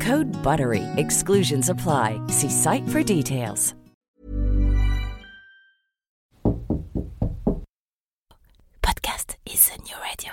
Code BUTTERY. Exclusions apply. See site for details. Podcast is a new radio.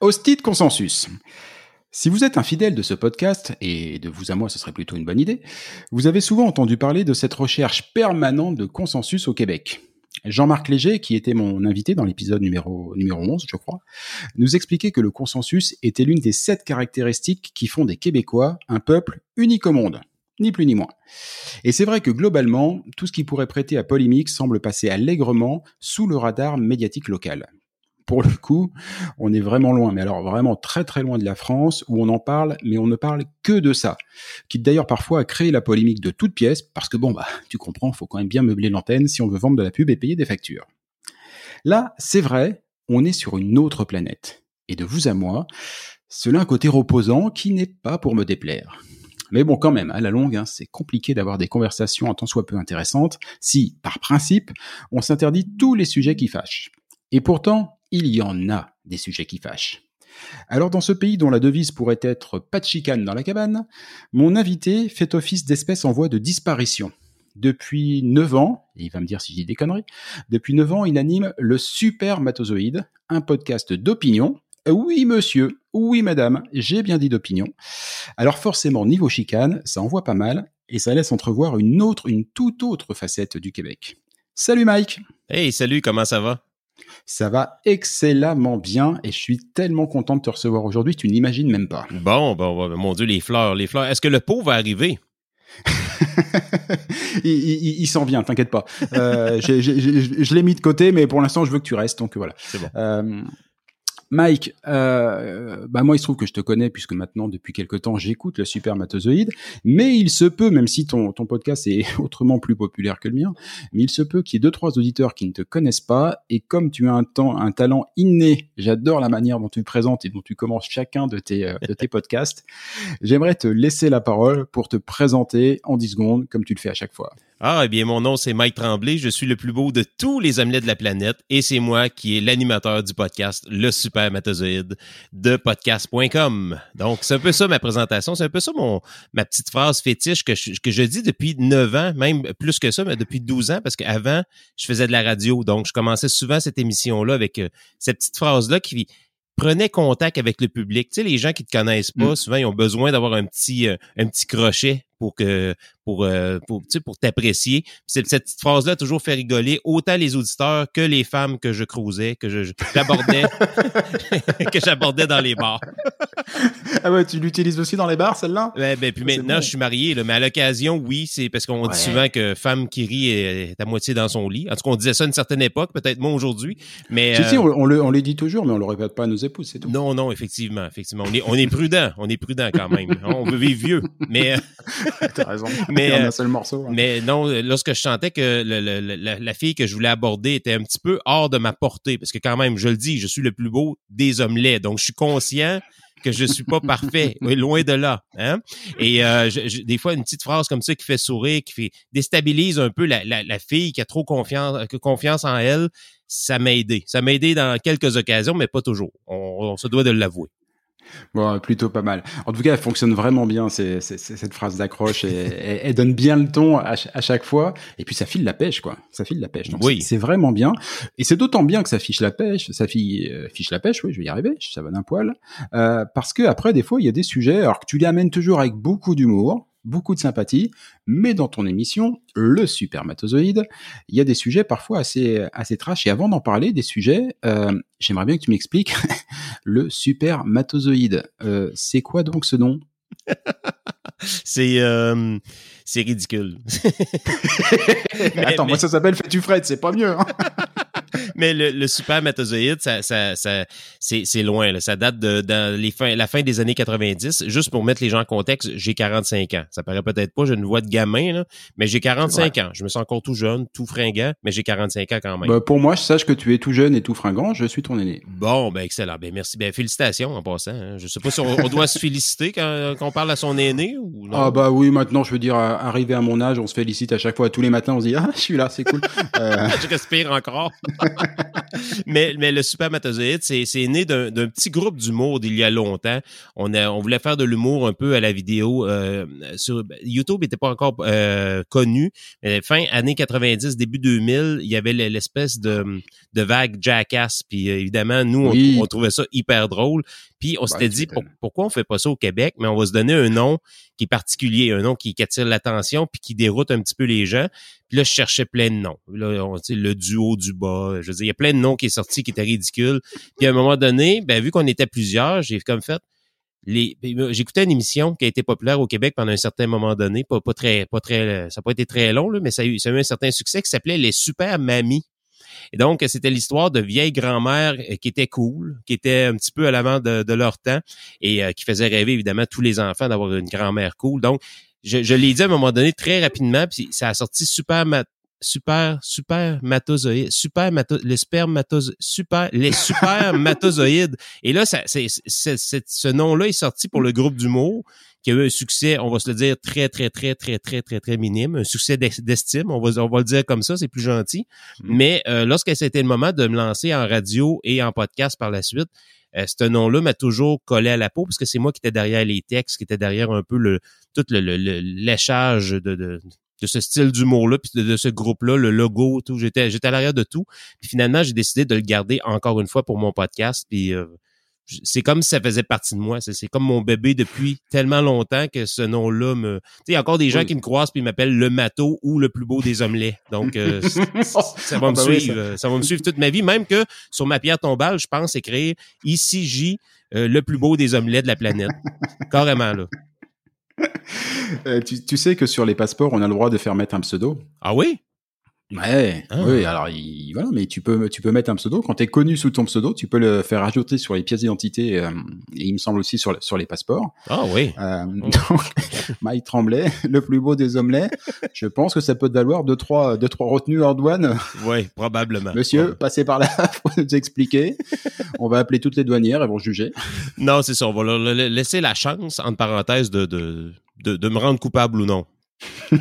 Hostie de consensus. Si vous êtes un fidèle de ce podcast, et de vous à moi ce serait plutôt une bonne idée, vous avez souvent entendu parler de cette recherche permanente de consensus au Québec. Jean-Marc Léger, qui était mon invité dans l'épisode numéro, numéro 11, je crois, nous expliquait que le consensus était l'une des sept caractéristiques qui font des Québécois un peuple unique au monde. Ni plus ni moins. Et c'est vrai que globalement, tout ce qui pourrait prêter à polémique semble passer allègrement sous le radar médiatique local pour le coup, on est vraiment loin, mais alors vraiment très très loin de la France, où on en parle, mais on ne parle que de ça. Qui d'ailleurs parfois a créé la polémique de toutes pièces, parce que bon, bah, tu comprends, faut quand même bien meubler l'antenne si on veut vendre de la pub et payer des factures. Là, c'est vrai, on est sur une autre planète. Et de vous à moi, cela a un côté reposant qui n'est pas pour me déplaire. Mais bon, quand même, à la longue, hein, c'est compliqué d'avoir des conversations en tant soit peu intéressantes si, par principe, on s'interdit tous les sujets qui fâchent. Et pourtant, il y en a des sujets qui fâchent. Alors dans ce pays dont la devise pourrait être pas de chicane dans la cabane, mon invité fait office d'espèce en voie de disparition. Depuis 9 ans, et il va me dire si j'ai des conneries, depuis 9 ans, il anime le Super Matozoïde, un podcast d'opinion. Oui monsieur, oui madame, j'ai bien dit d'opinion. Alors forcément, niveau chicane, ça envoie pas mal, et ça laisse entrevoir une autre, une toute autre facette du Québec. Salut Mike Hey, salut, comment ça va? Ça va excellemment bien et je suis tellement content de te recevoir aujourd'hui, tu n'imagines même pas. Bon, bon, mon Dieu, les fleurs, les fleurs. Est-ce que le pot va arriver? il, s'en vient, t'inquiète pas. Euh, je l'ai mis de côté, mais pour l'instant, je veux que tu restes, donc voilà. C'est bon. Euh, Mike, euh, bah moi il se trouve que je te connais puisque maintenant depuis quelque temps j'écoute le Super Matozoïde, mais il se peut, même si ton, podcast est autrement plus populaire que le mien, mais il se peut qu'il y ait deux trois auditeurs qui ne te connaissent pas et comme tu as un, temps, un talent inné, j'adore la manière dont tu te présentes et dont tu commences chacun de tes, euh, de tes podcasts, j'aimerais te laisser la parole pour te présenter en 10 secondes comme tu le fais à chaque fois. Ah, eh bien, mon nom, c'est Mike Tremblay. Je suis le plus beau de tous les omelettes de la planète et c'est moi qui est l'animateur du podcast Le Super Matozoïde de podcast.com. Donc, c'est un peu ça ma présentation. C'est un peu ça mon, ma petite phrase fétiche que je, que je dis depuis 9 ans, même plus que ça, mais depuis 12 ans, parce qu'avant, je faisais de la radio. Donc, je commençais souvent cette émission-là avec euh, cette petite phrase-là qui prenait contact avec le public. Tu sais, les gens qui te connaissent pas, mm. souvent, ils ont besoin d'avoir un petit, euh, un petit crochet pour que pour euh, pour tu sais, pour t'apprécier. Cette, cette petite phrase là toujours fait rigoler autant les auditeurs que les femmes que je crousais, que je j'abordais que j'abordais dans les bars. ah ouais, tu l'utilises aussi dans les bars celle-là? Ouais, ben puis maintenant je suis marié là, mais à l'occasion oui, c'est parce qu'on dit souvent que femme qui rit est à moitié dans son lit. En tout cas, on disait ça à une certaine époque, peut-être moins aujourd'hui, mais si, si, on, on, le on les dit toujours mais on le répète pas à nos épouses, c'est tout. Non non, effectivement, effectivement, on est on est prudent, on est prudent quand même. on veut vivre vieux, mais T'as raison. mais, un seul morceau. Hein. Mais non, lorsque je sentais que la, fille que je voulais aborder était un petit peu hors de ma portée, parce que quand même, je le dis, je suis le plus beau des hommelets, donc je suis conscient que je suis pas parfait, loin de là. Hein? Et euh, des fois, une petite phrase comme ça qui fait sourire, qui fait déstabilise un peu la, fille qui a trop confiance, confiance en elle, ça m'a aidé. Ça m'a aidé dans quelques occasions, mais pas toujours. on se doit de l'avouer. Bon, plutôt pas mal. En tout cas, elle fonctionne vraiment bien, c'est, cette phrase d'accroche, et, elle, donne bien le ton à, chaque fois, et puis ça file la pêche, quoi. Ça file la pêche. Donc oui. c'est, vraiment bien. Et c'est d'autant bien que ça fiche la pêche, ça fiche, euh, fiche la pêche, oui, je vais y arriver, ça va d'un poil. Euh, parce que après, des fois, il y a des sujets, alors que tu les amènes toujours avec beaucoup d'humour, beaucoup de sympathie, mais dans ton émission, le supermatozoïde, il y a des sujets parfois assez, assez trash. Et avant d'en parler des sujets, euh, j'aimerais bien que tu m'expliques le supermatozoïde. Euh, c'est quoi donc ce nom? C'est euh, c'est ridicule. Attends, moi ça s'appelle Fais-tu Fred, c'est pas mieux. Hein mais le, le supermatozoïde, ça, ça, ça c'est loin. Là. Ça date de dans les fins, la fin des années 90. Juste pour mettre les gens en contexte, j'ai 45 ans. Ça paraît peut-être pas, j'ai une voix de gamin, là, mais j'ai 45 ans. Je me sens encore tout jeune, tout fringant, mais j'ai 45 ans quand même. Ben, pour moi, je sache que tu es tout jeune et tout fringant, je suis ton aîné. Bon, ben excellent. Ben merci. Ben félicitations en passant. Hein. Je sais pas si on, doit se féliciter quand, quand, on parle à son aîné ou non? Ah bah oui, maintenant je veux dire, arrivé à mon âge, on se félicite à chaque fois, tous les matins, on se dit ah je suis là, c'est cool. Euh... je respire encore. Mais, mais le supermatozoïde, c'est, c'est né d'un, petit groupe d'humour d'il y a longtemps. On, a, on voulait faire de l'humour un peu à la vidéo. Euh, sur, YouTube n'était pas encore euh, connu. Mais fin années 90, début 2000, il y avait l'espèce de, de vague jackass. Puis euh, évidemment, nous, on, trouvait ça hyper drôle. Puis on s'était dit, pourquoi on fait pas ça au Québec? Mais on va se donner un nom qui est particulier, un nom qui, qui attire l'attention puis qui déroute un petit peu les gens. Puis là, je cherchais plein de noms. Là, on, le duo du bas. Je veux dire, il y a plein de noms qui est sorti qui étaient ridicules. Puis à un moment donné, ben, vu qu'on était plusieurs, j'ai comme fait. Les, ben, j'écoutais une émission qui a été populaire au Québec pendant un certain moment donné, pas, pas très, pas très, ça n'a pas été très long, là, mais ça a, eu, ça a eu un certain succès qui s'appelait Les Super Mamies. Et donc, c'était l'histoire de vieilles grand-mères euh, qui étaient cool, qui étaient un petit peu à l'avant de, leur temps et euh, qui faisaient rêver évidemment tous les enfants d'avoir une grand-mère cool. Donc, je, je l'ai dit à un moment donné très rapidement, puis ça a sorti super super super matozoïdes super mato, les spermatozoïdes super les supermatozoïdes et là ça c'est, ce nom là est sorti pour le groupe d'humour qui a eu un succès on va se le dire très très très très très très très minime un succès d'estime on va on va le dire comme ça c'est plus gentil mm. mais euh, lorsque c'était le moment de me lancer en radio et en podcast par la suite euh, ce nom-là m'a toujours collé à la peau parce que c'est moi qui étais derrière les textes, qui était derrière un peu le tout le, léchage de, de, de ce style d'humour-là, puis de, ce groupe-là, le logo, tout. J'étais, j'étais à l'arrière de tout. Puis finalement, j'ai décidé de le garder encore une fois pour mon podcast. Puis euh, c'est comme si ça faisait partie de moi. C'est, comme mon bébé depuis tellement longtemps que ce nom-là me. Tu sais, il y a encore des gens qui me croisent puis m'appellent le mato ou le plus beau des omelets. Donc euh, ça va me ah, ben suivre. ça. va me suivre toute ma vie. Même que sur ma pierre tombale, je pense écrire ici J, euh, le plus beau des omelets de la planète. Carrément là. Euh, tu, sais que sur les passeports, on a le droit de faire mettre un pseudo? Ah oui? Ouais, ah. oui, alors voilà, mais tu peux tu peux mettre un pseudo quand tu es connu sous ton pseudo, tu peux le faire ajouter sur les pièces d'identité euh, et il me semble aussi sur sur les passeports. Ah oui. Euh, donc Mike Tremblay, le plus beau des omelets, je pense que ça peut te valoir deux trois deux trois retenues en douane. Oui, probablement. Monsieur, passez par là pour nous expliquer. On va appeler toutes les douanières, elles vont juger. Non, c'est ça, on va leur laisser la chance entre parenthèses de de, de, de me rendre coupable ou non.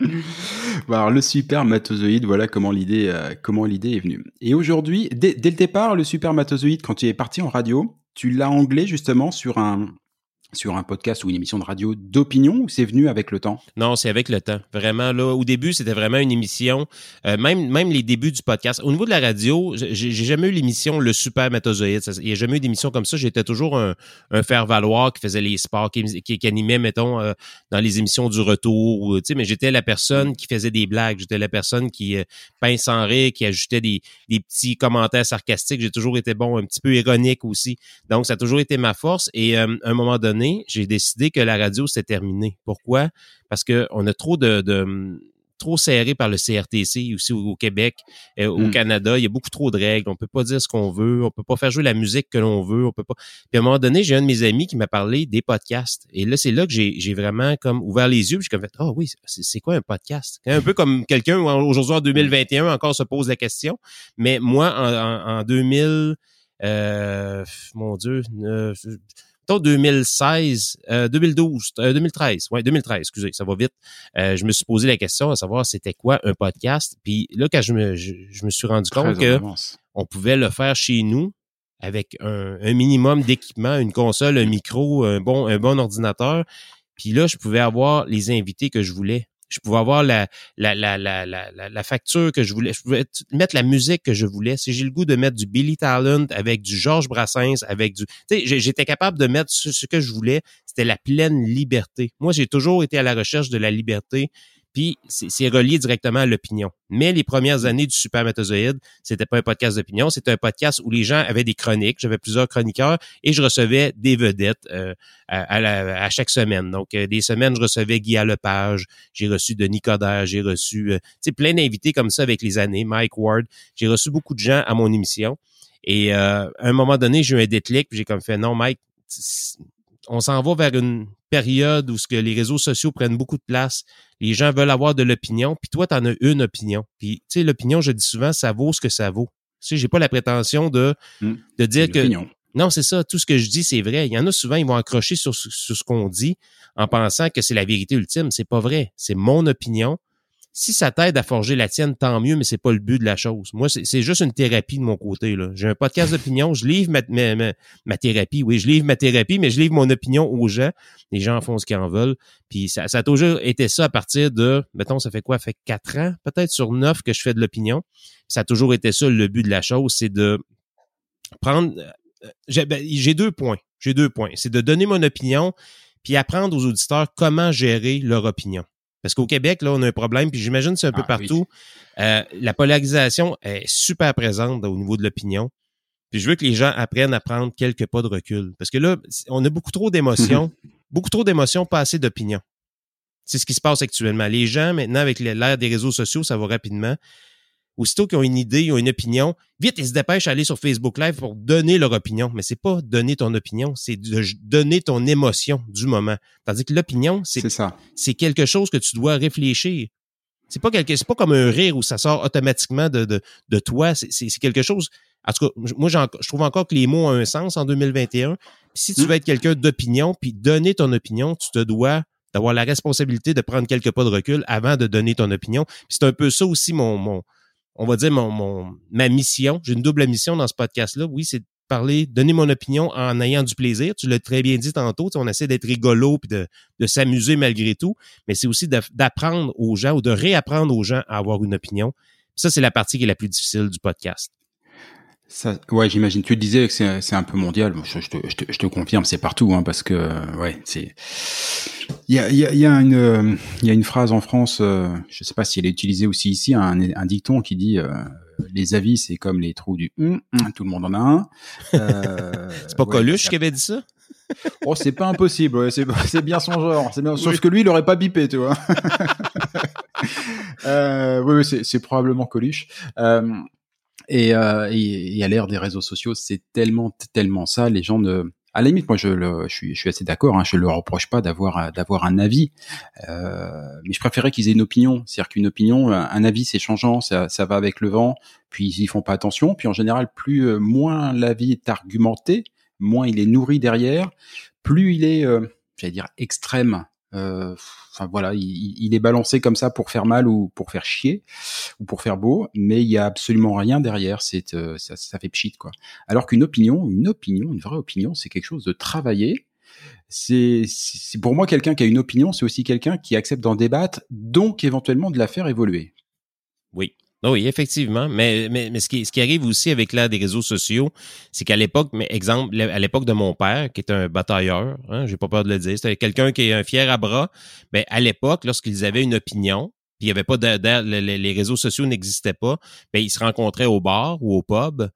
alors, le supermatozoïde, voilà comment l'idée euh, est venue. Et aujourd'hui, dès, le départ, le supermatozoïde, quand tu es parti en radio, tu l'as anglais justement sur un sur un podcast ou une émission de radio d'opinion ou c'est venu avec le temps? Non, c'est avec le temps. Vraiment, là, au début, c'était vraiment une émission, euh, même, même les débuts du podcast. Au niveau de la radio, j'ai jamais eu l'émission Le Super Métozoïde. Il n'y a jamais eu d'émission comme ça. J'étais toujours un, un faire-valoir qui faisait les sports, qui, qui, animait, mettons, euh, dans les émissions du retour. Ou, mais j'étais la personne qui faisait des blagues. J'étais la personne qui euh, pince en rire, qui ajoutait des, des petits commentaires sarcastiques. J'ai toujours été bon, un petit peu ironique aussi. Donc, ça a toujours été ma force. Et à un moment donné, j'ai décidé que la radio, c'était terminé. Pourquoi? Parce qu'on a trop de, trop serré par le CRTC aussi au, Québec, euh, au hmm. Canada. Il y a beaucoup trop de règles. On peut pas dire ce qu'on veut. On peut pas faire jouer la musique que l'on veut. On peut pas. Puis à un moment donné, j'ai un de mes amis qui m'a parlé des podcasts. Et là, c'est là que j'ai vraiment comme ouvert les yeux. Puis j'ai comme fait, oh oui, c'est quoi un podcast? Un peu comme quelqu'un aujourd'hui en 2021 encore se pose la question. Mais moi, en, en, 2000, euh, mon Dieu, euh, 2016, 2012, 2013, ouais, 2013, excusez, ça va vite. Euh, je me suis posé la question à savoir c'était quoi un podcast. Puis là, quand je me, je, me suis rendu compte que on pouvait le faire chez nous avec un, un minimum d'équipement, une console, un micro, un bon, un bon ordinateur. Puis là, je pouvais avoir les invités que je voulais je pouvais avoir la, la, la, la, la, facture que je voulais, je pouvais mettre la musique que je voulais. Si j'ai le goût de mettre du Billy Talent avec du Georges Brassens, avec du... Tu sais, j'étais capable de mettre ce que je voulais. C'était la pleine liberté. Moi, j'ai toujours été à la recherche de la liberté puis c'est relié directement à l'opinion. Mais les premières années du Supermatozoïde, c'était pas un podcast d'opinion, c'était un podcast où les gens avaient des chroniques. J'avais plusieurs chroniqueurs et je recevais des vedettes euh, à, chaque semaine. Donc, euh, des semaines, je recevais Guy Lepage, j'ai reçu Denis Coderre, j'ai reçu euh, plein d'invités comme ça avec les années, Mike Ward. J'ai reçu beaucoup de gens à mon émission. Et euh, à un moment donné, j'ai eu un déclic, puis j'ai comme fait non, Mike, on s'en va vers une période où ce que les réseaux sociaux prennent beaucoup de place. Les gens veulent avoir de l'opinion, puis toi, tu en as une opinion. Puis, tu sais, l'opinion, je dis souvent, ça vaut ce que ça vaut. Tu sais, j'ai pas la prétention de, hmm. de dire que... Non, c'est ça. Tout ce que je dis, c'est vrai. Il y en a souvent, ils vont accrocher sur, sur ce qu'on dit en pensant que c'est la vérité ultime. C'est pas vrai. C'est mon opinion si ça t'aide à forger la tienne, tant mieux, mais c'est pas le but de la chose. Moi, c'est juste une thérapie de mon côté. J'ai un podcast d'opinion, je livre ma, thérapie. Oui, je livre ma thérapie, mais je livre mon opinion aux gens. Les gens font ce qu'ils en veulent. Puis ça, ça a toujours été ça à partir de, mettons, ça fait quoi? Ça fait quatre ans, peut-être sur neuf que je fais de l'opinion. Ça a toujours été ça le but de la chose, c'est de prendre. Euh, ben, j'ai deux points. J'ai deux points. C'est de donner mon opinion, puis apprendre aux auditeurs comment gérer leur opinion. Parce qu'au Québec, là, on a un problème, puis j'imagine que c'est un peu ah, partout. Euh, la polarisation est super présente au niveau de l'opinion. Puis je veux que les gens apprennent à prendre quelques pas de recul. Parce que là, on a beaucoup trop d'émotions, beaucoup trop d'émotions, pas assez d'opinions. C'est ce qui se passe actuellement. Les gens, maintenant, avec l'ère des réseaux sociaux, ça va rapidement aussitôt qu'ils ont une idée, ils ont une opinion, vite, ils se dépêchent à aller sur Facebook Live pour donner leur opinion. Mais c'est pas donner ton opinion, c'est de donner ton émotion du moment. Tandis que l'opinion, c'est c'est quelque chose que tu dois réfléchir. C'est pas quelque, c'est pas comme un rire où ça sort automatiquement de, de, de toi. C'est quelque chose. En tout cas, moi, je trouve encore que les mots ont un sens en 2021. si tu hmm. veux être quelqu'un d'opinion, puis donner ton opinion, tu te dois d'avoir la responsabilité de prendre quelques pas de recul avant de donner ton opinion. C'est un peu ça aussi mon, mon, on va dire, mon, ma mission. J'ai une double mission dans ce podcast-là. Oui, c'est de parler, donner mon opinion en ayant du plaisir. Tu l'as très bien dit tantôt. On essaie d'être rigolo puis de, de s'amuser malgré tout. Mais c'est aussi d'apprendre aux gens ou de réapprendre aux gens à avoir une opinion. ça, c'est la partie qui est la plus difficile du podcast. Ça, ouais, j'imagine. Tu disais que c'est un peu mondial. Je, je, te, je, te, je te, confirme, c'est partout, hein, parce que ouais, c'est. Il y a, y, a, y a, une il y a une phrase en France, euh, je sais pas si elle est utilisée aussi ici, un, un dicton qui dit euh, les avis c'est comme les trous du hum, hum, tout le monde en a un. Euh, c'est pas ouais, Coluche qui avait dit ça? Oh, c'est pas impossible. c'est bien son genre. C'est bien. Sauf que lui, il aurait pas bipé, tu vois. euh, oui, oui c'est probablement Coluche. Euh, et, euh, et, et, à l'ère des réseaux sociaux, c'est tellement, tellement ça. Les gens ne, à la limite, moi, je, le, je suis, je suis assez d'accord. Hein, je ne leur reproche pas d'avoir, d'avoir un avis, euh, mais je préférais qu'ils aient une opinion. C'est-à-dire qu'une opinion, un avis, c'est changeant, ça, ça va avec le vent. Puis ils font pas attention. Puis en général, plus euh, moins l'avis est argumenté, moins il est nourri derrière, plus il est, euh, j'allais dire, extrême euh, enfin voilà, il, il, est balancé comme ça pour faire mal ou pour faire chier ou pour faire beau, mais il y a absolument rien derrière. C'est euh, ça, ça, fait pchit quoi. Alors qu'une opinion, une opinion, une vraie opinion, c'est quelque chose de travaillé. C'est pour moi quelqu'un qui a une opinion, c'est aussi quelqu'un qui accepte d'en débattre, donc éventuellement de la faire évoluer. Oui, oui, effectivement. Mais, mais, mais ce, qui, ce qui arrive aussi avec l'ère des réseaux sociaux, c'est qu'à l'époque, mais exemple, à l'époque de mon père, qui est un batailleur, hein, j'ai pas peur de le dire, c'était quelqu'un qui est un fier à bras, mais à l'époque, lorsqu'ils avaient une opinion, puis il y avait pas les, les réseaux sociaux n'existaient pas, ben ils se rencontraient au bar ou au pub,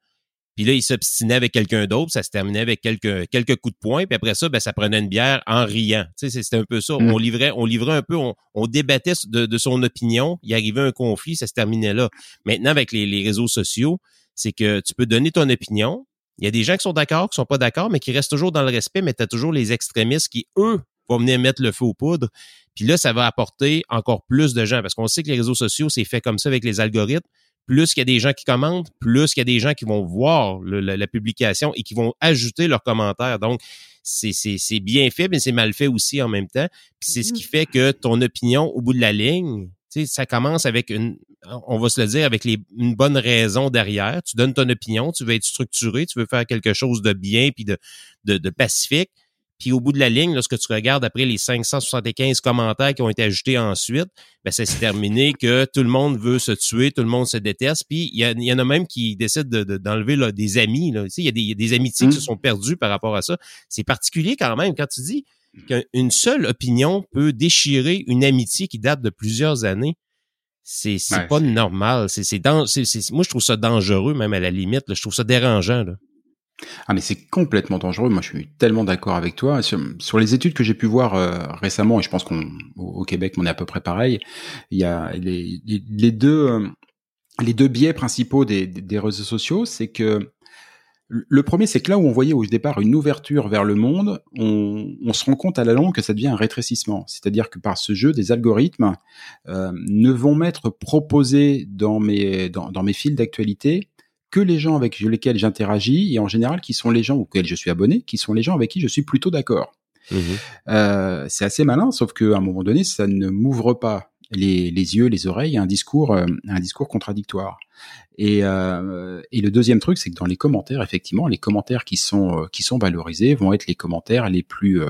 puis là, il s'obstinait avec quelqu'un d'autre, ça se terminait avec quelques, quelques coups de poing, puis après ça, ben, ça prenait une bière en riant. Tu sais, c'était un peu ça. Mm. On livrait, on livrait un peu, on, on débattait de, de, son opinion, il arrivait un conflit, ça se terminait là. Maintenant, avec les, les réseaux sociaux, c'est que tu peux donner ton opinion. Il y a des gens qui sont d'accord, qui sont pas d'accord, mais qui restent toujours dans le respect, mais tu as toujours les extrémistes qui, eux, vont venir mettre le feu aux poudres. Puis là, ça va apporter encore plus de gens, parce qu'on sait que les réseaux sociaux, c'est fait comme ça avec les algorithmes plus il y a des gens qui commentent, plus il y a des gens qui vont voir la, publication et qui vont ajouter leurs commentaires. Donc, c'est bien fait, mais c'est mal fait aussi en même temps. Puis c'est ce qui fait que ton opinion, au bout de la ligne, ça commence avec une, on va se le dire, avec les, une bonne raison derrière. Tu donnes ton opinion, tu veux être structuré, tu veux faire quelque chose de bien puis de, de, de pacifique. Puis au bout de la ligne, lorsque tu regardes après les 575 commentaires qui ont été ajoutés ensuite, ben ça s'est terminé que tout le monde veut se tuer, tout le monde se déteste. Puis il y, en a même qui décident d'enlever de, des amis. Là. Il y, a des, y a des amitiés qui se mmh. sont perdues par rapport à ça. C'est particulier quand même quand tu dis qu'une seule opinion peut déchirer une amitié qui date de plusieurs années. C'est pas normal. C'est c'est moi je trouve ça dangereux même à la limite. Je trouve ça dérangeant. Là. Ah mais c'est complètement dangereux. Moi, je suis tellement d'accord avec toi. Sur, les études que j'ai pu voir euh, récemment, et je pense qu'on au Québec, on est à peu près pareil. Il y a les, euh, deux biais principaux des, réseaux sociaux, c'est que le premier, c'est que là où on voyait au départ une ouverture vers le monde, on, se rend compte à la longue que ça devient un rétrécissement. C'est-à-dire que par ce jeu, des algorithmes euh, ne vont m'être proposés dans mes dans mes fils d'actualité que les gens avec lesquels j'interagis et en général qui sont les gens auxquels je suis abonné, qui sont les gens avec qui je suis plutôt d'accord. Mmh euh, c'est assez malin, sauf qu'à un moment donné, ça ne m'ouvre pas les, les, yeux, les oreilles, un discours, euh, un discours contradictoire. Et, euh, et le deuxième truc, c'est que dans les commentaires, effectivement, les commentaires qui sont euh, qui sont valorisés vont être les commentaires les plus euh,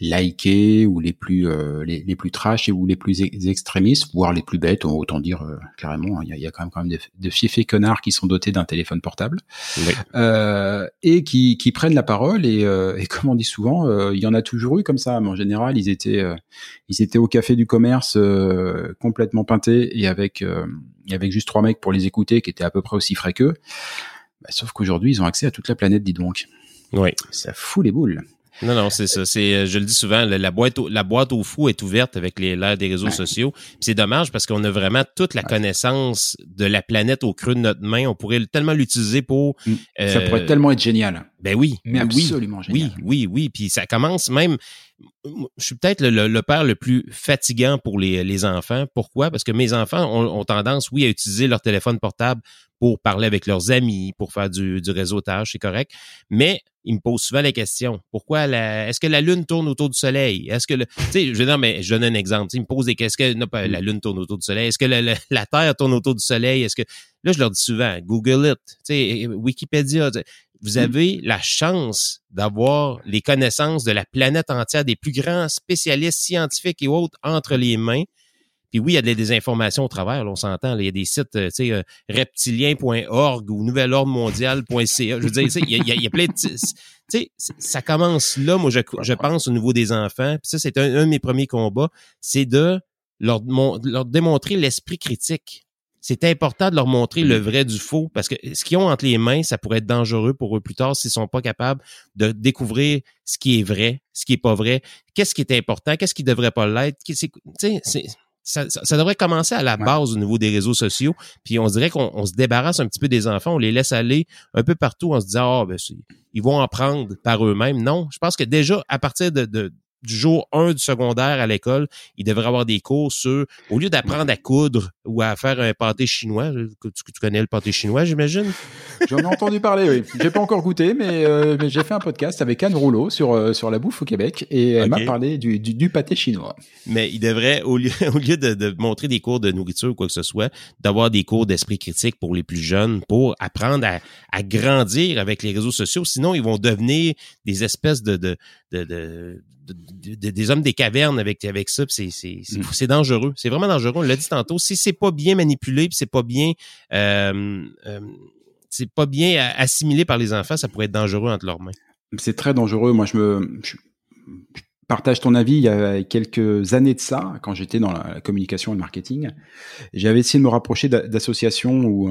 likés ou les plus euh, les, les, plus trash ou les plus extrémistes, voire les plus bêtes, autant dire euh, carrément. Hein, il y, a, y, a, quand même quand même de, fiefés connards qui sont dotés d'un téléphone portable euh, et qui, qui prennent la parole et, euh, et comme on dit souvent, il y en a toujours eu comme ça. Mais en général, ils étaient ils étaient au café du commerce complètement peintés et avec avec juste trois mecs pour les écouter qui étaient à peu près aussi frais qu'eux. Bah, sauf qu'aujourd'hui, ils ont accès à toute la planète, dis donc. Oui. Ça fout les boules. Non, non, c'est ça. C'est, euh, je le dis souvent, la, boîte, au, la boîte au fou est ouverte avec les l'ère des réseaux sociaux. c'est dommage parce qu'on a vraiment toute la connaissance de la planète au creux de notre main. On pourrait tellement l'utiliser pour. Mm. ça pourrait euh, tellement être génial. Ben oui. Mais absolument oui, génial. Oui, oui, oui. Puis ça commence même. Je suis peut-être le, père le plus fatigant pour les, enfants. Pourquoi? Parce que mes enfants ont, tendance, oui, à utiliser leur téléphone portable pour parler avec leurs amis, pour faire du, du réseautage, c'est correct. Mais ils me posent souvent la question pourquoi la, est-ce que la lune tourne autour du soleil? Est-ce que le, tu sais, je je donne un exemple. Ils me posent des questions. Est-ce que la lune tourne autour du soleil? Est-ce que la, Terre tourne autour du soleil? Est-ce que là, je leur dis souvent, Google it, tu sais, Wikipédia. Vous avez la chance d'avoir les connaissances de la planète entière, des plus grands spécialistes scientifiques et autres entre les mains. Puis oui, il y a des, informations au travers, là, on s'entend. Il y a des sites, euh, tu sais, euh, reptilien.org ou nouvelordremondial.ca. Je veux dire, il y a, plein de... Tu sais, ça commence là, moi, je, pense, au niveau des enfants. Puis ça, c'est un, de mes premiers combats, c'est de leur démontrer l'esprit critique. C'est important de leur montrer le vrai du faux parce que ce qu'ils ont entre les mains, ça pourrait être dangereux pour eux plus tard s'ils sont pas capables de découvrir ce qui est vrai, ce qui est pas vrai, qu'est-ce qui est important, qu'est-ce qui devrait pas l'être. Ça, ça, ça devrait commencer à la base au niveau des réseaux sociaux. Puis on dirait qu'on on se débarrasse un petit peu des enfants, on les laisse aller un peu partout en se disant, ah, ben, c'est- ils vont en prendre par eux-mêmes. Non, je pense que déjà, à partir de, de- du jour 1 du secondaire à l'école, ils devraient avoir des cours sur, au lieu d'apprendre à coudre ou à faire un pâté chinois, que tu, tu connais le pâté chinois, j'imagine? J'en ai entendu parler, oui. J'ai pas encore goûté, mais, euh, mais j'ai fait un podcast avec Anne Rouleau sur, euh, sur la bouffe au Québec et elle m'a parlé du, du, du pâté chinois. Mais il devrait, au lieu, au lieu de, de montrer des cours de nourriture ou quoi que ce soit, d'avoir des cours d'esprit critique pour les plus jeunes, pour apprendre à, à grandir avec les réseaux sociaux. Sinon, ils vont devenir des espèces de, de, de, de- de- de- des hommes des cavernes avec, avec ça. C'est, Mm. c'est dangereux. C'est vraiment dangereux. On l'a dit tantôt. Si c'est pas bien manipulé, puis c'est pas bien, euh, euh, c'est pas bien assimilé par les enfants, ça pourrait être dangereux entre leurs mains. C'est très dangereux. Moi, je me je je partage ton avis. Il y a quelques années de ça, quand j'étais dans la, communication et le marketing, j'avais essayé de me rapprocher d'a- d'associations où,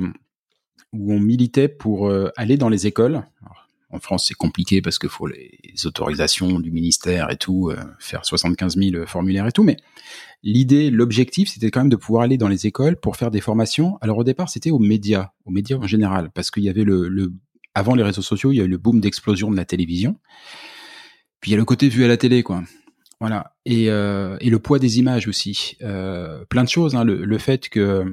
où on militait pour euh, aller dans les écoles. Alors, en France, c'est compliqué parce qu'il faut les autorisations du ministère et tout, euh, faire 75 000 formulaires et tout. Mais l'idée, l'objectif, c'était quand même de pouvoir aller dans les écoles pour faire des formations. Alors au départ, c'était aux médias, aux médias en général, parce qu'il y avait le, le avant les réseaux sociaux, il y a eu le boom d'explosion de la télévision. Puis il y a le côté vu à la télé, quoi. Voilà. Et, euh, et le poids des images aussi. Euh, plein de choses. Hein. Le, le fait que,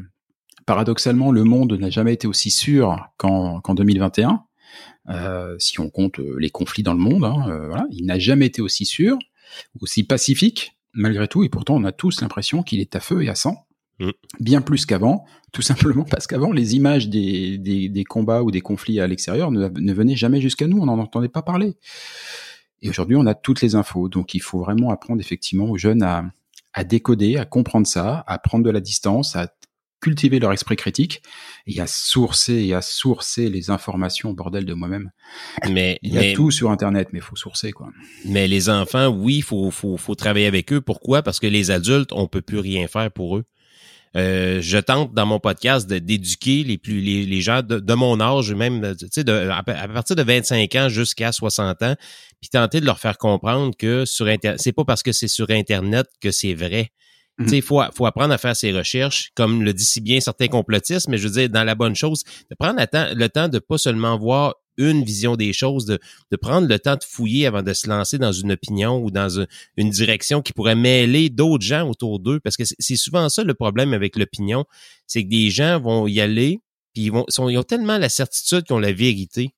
paradoxalement, le monde n'a jamais été aussi sûr qu'en qu'en 2021. Euh, si on compte euh, les conflits dans le monde, hein, euh, voilà, il n'a jamais été aussi sûr, aussi pacifique, malgré tout, et pourtant on a tous l'impression qu'il est à feu et à sang, Mm. bien plus qu'avant, tout simplement parce qu'avant les images des, des, des combats ou des conflits à l'extérieur ne, ne venaient jamais jusqu'à nous, on n'en entendait pas parler. Et aujourd'hui, on a toutes les infos, donc il faut vraiment apprendre effectivement aux jeunes à, à décoder, à comprendre ça, à prendre de la distance, à cultiver leur esprit critique et à sourcer et à sourcer les informations, bordel de moi-même. Mais, Il y a mais- tout sur Internet, mais il faut sourcer, quoi. Mais les enfants, oui, faut, faut, faut travailler avec eux. Pourquoi? Parce que les adultes, on peut plus rien faire pour eux. Euh, je tente dans mon podcast d'éduquer les plus les, les gens de, de mon âge, même tu sais, de, à, à partir de 25 ans jusqu'à 60 ans, puis tenter de leur faire comprendre que sur internet, c'est pas parce que c'est sur internet que c'est vrai. Mhm. Il faut, faut apprendre à faire ses recherches, comme le dit si bien certains complotistes, mais je veux dire, dans la bonne chose, de prendre le temps, le temps de pas seulement voir une vision des choses, de, de prendre le temps de fouiller avant de se lancer dans une opinion ou dans un- une direction qui pourrait mêler d'autres gens autour d'eux. Parce que c'est- c'est souvent ça le problème avec l'opinion, c'est que des gens vont y aller, puis ils, vont, sont, ils ont tellement la certitude qu'ils ont la vérité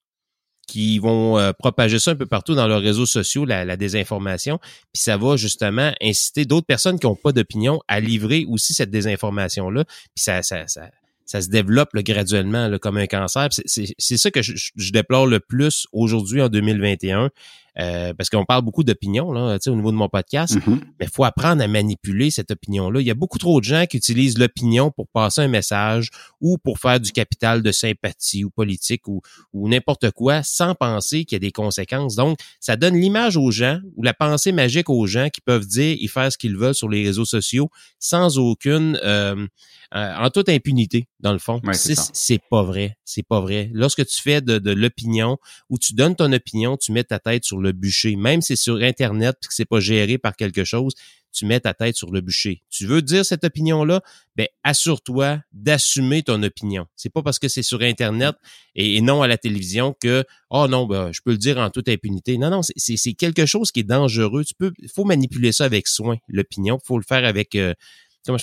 qu'ils vont euh, propager ça un peu partout dans leurs réseaux sociaux, la, la désinformation, puis ça va justement inciter d'autres personnes qui n'ont pas d'opinion à livrer aussi cette désinformation-là, puis ça, ça, ça, ça se développe là, graduellement là, comme un cancer. C'est ça que je- je déplore le plus aujourd'hui en 2021, euh, parce qu'on parle beaucoup d'opinion là, tu sais, au niveau de mon podcast, Mhm. mais il faut apprendre à manipuler cette opinion-là. Il y a beaucoup trop de gens qui utilisent l'opinion pour passer un message ou pour faire du capital de sympathie ou politique ou, ou n'importe quoi sans penser qu'il y a des conséquences. Donc, ça donne l'image aux gens ou la pensée magique aux gens qui peuvent dire et faire ce qu'ils veulent sur les réseaux sociaux sans aucune, euh, euh, en toute impunité, dans le fond. Ouais, c'est pas vrai. C'est pas vrai. Lorsque tu fais de, de l'opinion ou tu donnes ton opinion, tu mets ta tête sur le bûcher. Même si c'est sur Internet puis que c'est pas géré par quelque chose, tu mets ta tête sur le bûcher. Tu veux dire cette opinion-là, ben assure-toi d'assumer ton opinion. C'est pas parce que c'est sur Internet et, non à la télévision que oh non, ben, je peux le dire en toute impunité. Non, non, c'est quelque chose qui est dangereux. Tu peux, faut manipuler ça avec soin, l'opinion. Faut le faire avec euh,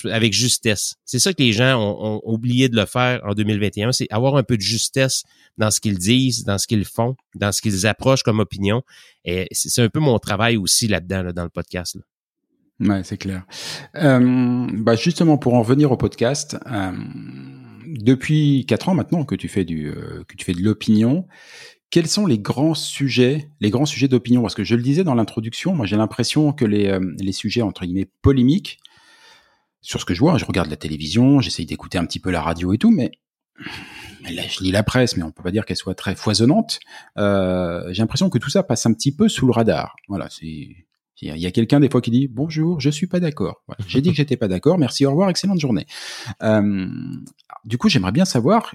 avec justesse. C'est ça que les gens ont, oublié de le faire en 2021, c'est avoir un peu de justesse dans ce qu'ils disent, dans ce qu'ils font, dans ce qu'ils approchent comme opinion. Et c'est un peu mon travail aussi là-dedans, dans le podcast. Là. Ouais, c'est clair. Euh, bah justement, pour en revenir au podcast, euh, depuis quatre ans maintenant que tu fais du euh, que tu fais de l'opinion, quels sont les grands sujets, les grands sujets d'opinion? Parce que je le disais dans l'introduction, moi j'ai l'impression que les, les sujets entre guillemets polémiques sur ce que je vois. Je regarde la télévision, j'essaye d'écouter un petit peu la radio et tout, mais là, je lis la presse, mais on peut pas dire qu'elle soit très foisonnante. Euh, j'ai l'impression que tout ça passe un petit peu sous le radar. Voilà, c'est il y a quelqu'un des fois qui dit bonjour, je suis pas d'accord. J'ai dit que j'étais pas d'accord. Merci, au revoir, excellente journée. Euh, du coup, j'aimerais bien savoir,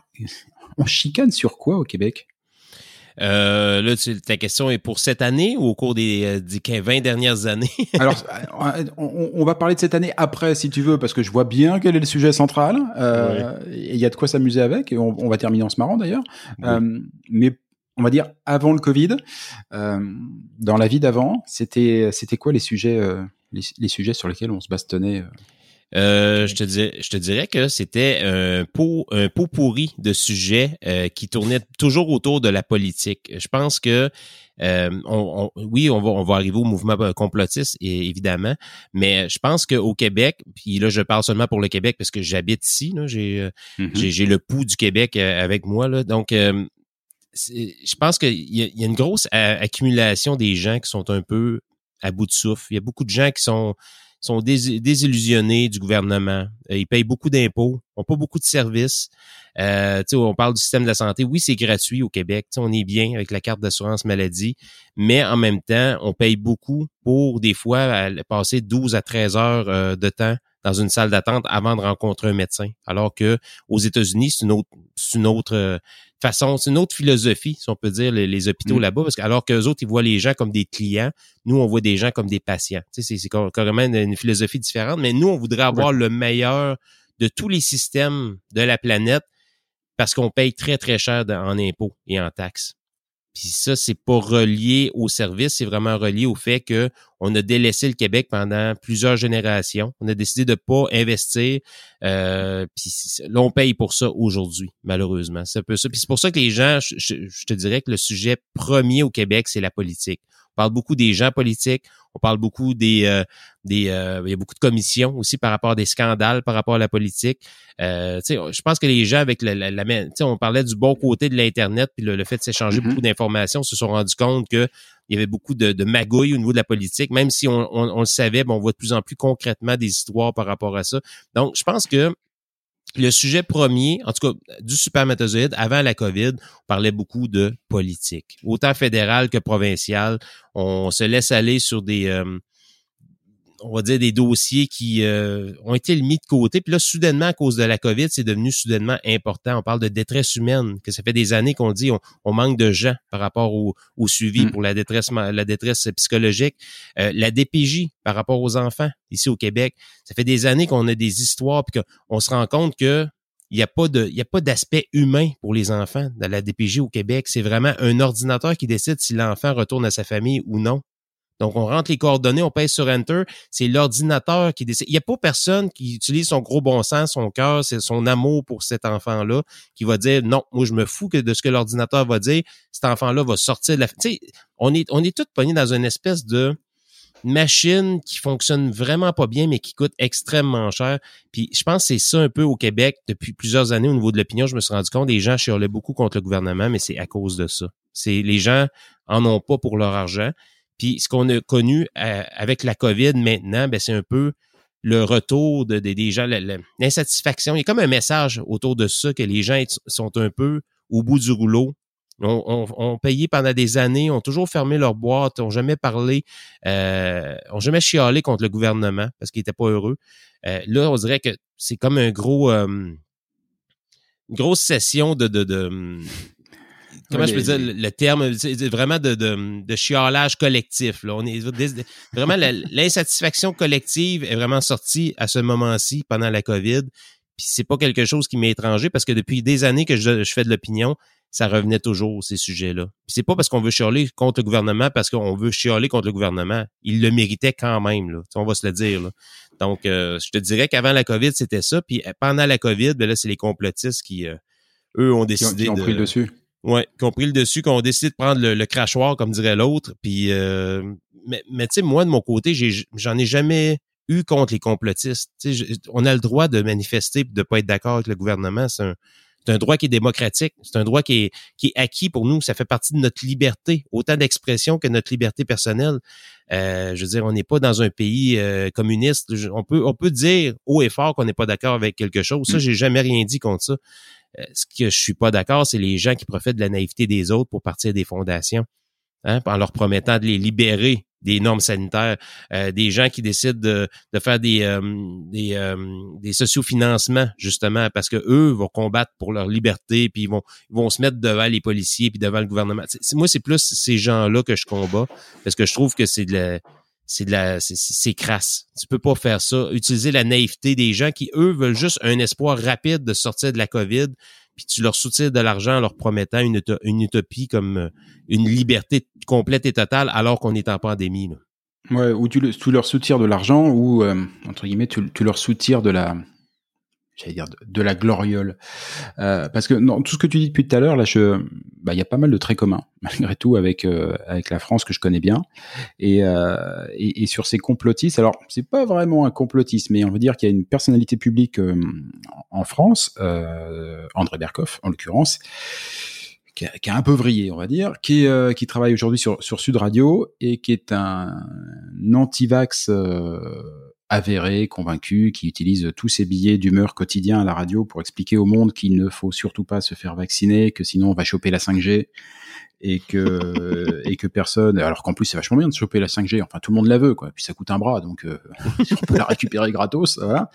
on chicane sur quoi au Québec? Euh, là, ta question est pour cette année ou au cours des, 20 euh, dernières années? Alors, euh, on, va parler de cette année après, si tu veux, parce que je vois bien quel est le sujet central. Euh, Il y a de quoi s'amuser avec, et on, va terminer en se marrant d'ailleurs. mais on va dire avant le Covid, dans la vie d'avant, c'était c'était quoi les sujets les, les, sujets sur lesquels on se bastonnait euh, je, te dirais, je te dirais que c'était un pot, un pot pourri de sujets euh, qui tournaient toujours autour de la politique. Je pense que euh, on, oui, on va, on va arriver au mouvement complotiste, évidemment, mais je pense qu'au Québec, puis là, je parle seulement pour le Québec parce que j'habite ici, j'ai, mm-hmm. j'ai le pouls du Québec avec moi, là, donc je pense qu'il y, y, a une grosse accumulation des gens qui sont un peu à bout de souffle. Il y a beaucoup de gens qui sont sont désillusionnés du gouvernement. Euh, ils payent beaucoup d'impôts, ont pas beaucoup de services. Euh, on parle du système de la santé. Oui, c'est gratuit au Québec. on est bien avec la carte d'assurance maladie, mais en même temps, on paye beaucoup pour des fois passer 12 à 13 heures euh, de temps dans une salle d'attente avant de rencontrer un médecin. Alors que aux États-Unis, c'est une autre, c'est une autre euh, façon, c'est une autre philosophie, si on peut dire, les, hôpitaux mm. là-bas, parce que alors qu'eux autres, ils voient les gens comme des clients, nous, on voit des gens comme des patients. Tu sais, c'est, carrément une, philosophie différente, mais nous, on voudrait avoir le meilleur de tous les systèmes de la planète parce qu'on paye très, très cher en impôts et en taxes. Puis ça, c'est pas relié au service, c'est vraiment relié au fait que on a délaissé le Québec pendant plusieurs générations. On a décidé de pas investir. Euh, puis là, on paye pour ça aujourd'hui, malheureusement. C'est un peu ça. Puis c'est pour ça que les gens, je, te dirais que le sujet premier au Québec, c'est la politique. On parle beaucoup des gens politiques, on parle beaucoup des euh, des euh, il y a beaucoup de commissions aussi par rapport à des scandales par rapport à la politique. Euh, je pense que les gens avec la, la, on parlait du bon côté de l'internet puis le, fait de s'échanger mm-hmm. beaucoup d'informations se sont rendus compte que il y avait beaucoup de, de magouilles au niveau de la politique, même si on, on, le savait, on voit de plus en plus concrètement des histoires par rapport à ça. Donc, je pense que le sujet premier, en tout cas du supermatozoïde, avant la COVID, on parlait beaucoup de politique. Autant fédéral que provincial, on se laisse aller sur des, euh, on va dire, des dossiers qui euh, ont été mis de côté. Puis là, soudainement, à cause de la COVID, c'est devenu soudainement important. On parle de détresse humaine, que ça fait des années qu'on dit on, manque de gens par rapport au, suivi mm. pour la détresse, la détresse psychologique. Euh, la DPJ par rapport aux enfants ici au Québec, ça fait des années qu'on a des histoires puis qu'on se rend compte que il n'y a pas de, il y a pas d'aspect humain pour les enfants dans la DPJ au Québec. C'est vraiment un ordinateur qui décide si l'enfant retourne à sa famille ou non. Donc, on rentre les coordonnées, on pèse sur Enter. C'est l'ordinateur qui décide. Il n'y a pas personne qui utilise son gros bon sens, son cœur, son amour pour cet enfant-là, qui va dire non, moi je me fous que de ce que l'ordinateur va dire. Cet enfant-là va sortir de la. Tu sais, on est on est tous pognés dans une espèce de machine qui fonctionne vraiment pas bien, mais qui coûte extrêmement cher. Puis je pense que c'est ça un peu au Québec depuis plusieurs années au niveau de l'opinion. Je me suis rendu compte, les gens chialaient beaucoup contre le gouvernement, mais c'est à cause de ça. C'est les gens en ont pas pour leur argent. Puis ce qu'on a connu euh, avec la COVID maintenant, ben, c'est un peu le retour de, des gens, l'insatisfaction. Il y a comme un message autour de ça que les gens sont un peu au bout du rouleau. On, on, payé pendant des années, ont toujours fermé leur boîte, ont jamais parlé, euh, ont jamais chialé contre le gouvernement parce qu'ils n'étaient pas heureux. Euh, là, on dirait que c'est comme un gros, euh, une grosse session de, de, de comment je peux dire le, terme, c'est vraiment de, de, de, chiolage collectif. Là. On est vraiment l'insatisfaction collective est vraiment sortie à ce moment-ci pendant la COVID. Puis c'est pas quelque chose qui m'est étranger parce que depuis des années que je, je fais de l'opinion, ça revenait toujours ces sujets-là. Puis c'est pas parce qu'on veut chialer contre le gouvernement parce qu'on veut chialer contre le gouvernement. Il le méritait quand même, là. on va se le dire. Là. Donc, euh, je te dirais qu'avant la COVID, c'était ça. Puis euh, pendant la COVID, ben là, c'est les complotistes qui, euh, eux, ont décidé. Qui ont, pris le dessus. Ouais, qui ont pris le dessus, qui ont décidé de prendre le, crachoir, comme dirait l'autre. Puis, mais, mais tu sais, moi, de mon côté, j'en ai, jamais eu contre les complotistes. on a le droit de manifester et de pas être d'accord avec le gouvernement. C'est un, droit qui est démocratique. C'est un droit qui est, qui est acquis pour nous. Ça fait partie de notre liberté, autant d'expression que notre liberté personnelle. Euh, je veux dire, on n'est pas dans un pays euh, communiste. On peut, on peut dire haut et fort qu'on n'est pas d'accord avec quelque chose. Ça, mm. j'ai jamais rien dit contre ça. Euh, ce que je suis pas d'accord, c'est les gens qui profitent de la naïveté des autres pour partir des fondations, hein, en leur promettant de les libérer des normes sanitaires, euh, des gens qui décident de, faire des euh, des, euh, des sociofinancements justement parce que eux vont combattre pour leur liberté puis ils vont ils vont se mettre devant les policiers puis devant le gouvernement. Moi c'est plus ces gens-là que je combats parce que je trouve que c'est de la c'est de la c'est crasse. Tu peux pas faire ça. Utiliser la naïveté des gens qui eux veulent juste un espoir rapide de sortir de la Covid puis tu leur soutires de l'argent en leur promettant une, utopie comme euh, une liberté complète et totale alors qu'on est en pandémie. Là. Ouais, ou tu, leur soutires de l'argent ou, euh, entre guillemets, tu, tu leur soutires de la, dire de, la gloriole. Euh, parce que non, tout ce que tu dis depuis tout à l'heure là bah il y a pas mal de traits communs malgré tout avec euh, avec la France que je connais bien. Et, euh, et, et sur ces complotistes alors c'est pas vraiment un complotiste mais on veut dire qu'il y a une personnalité publique euh, en France euh, André Berkoff en l'occurrence qui a, qui a, un peu vrillé, on va dire, qui, euh, qui travaille aujourd'hui sur, sur Sud Radio et qui est un anti-vax euh, avéré, convaincu, qui utilise tous ses billets d'humeur quotidien à la radio pour expliquer au monde qu'il ne faut surtout pas se faire vacciner, que sinon on va choper la 5G et que et que personne alors qu'en plus c'est vachement bien de choper la 5G enfin tout le monde la veut quoi. Puis ça coûte un bras donc euh, on peut la récupérer gratos voilà.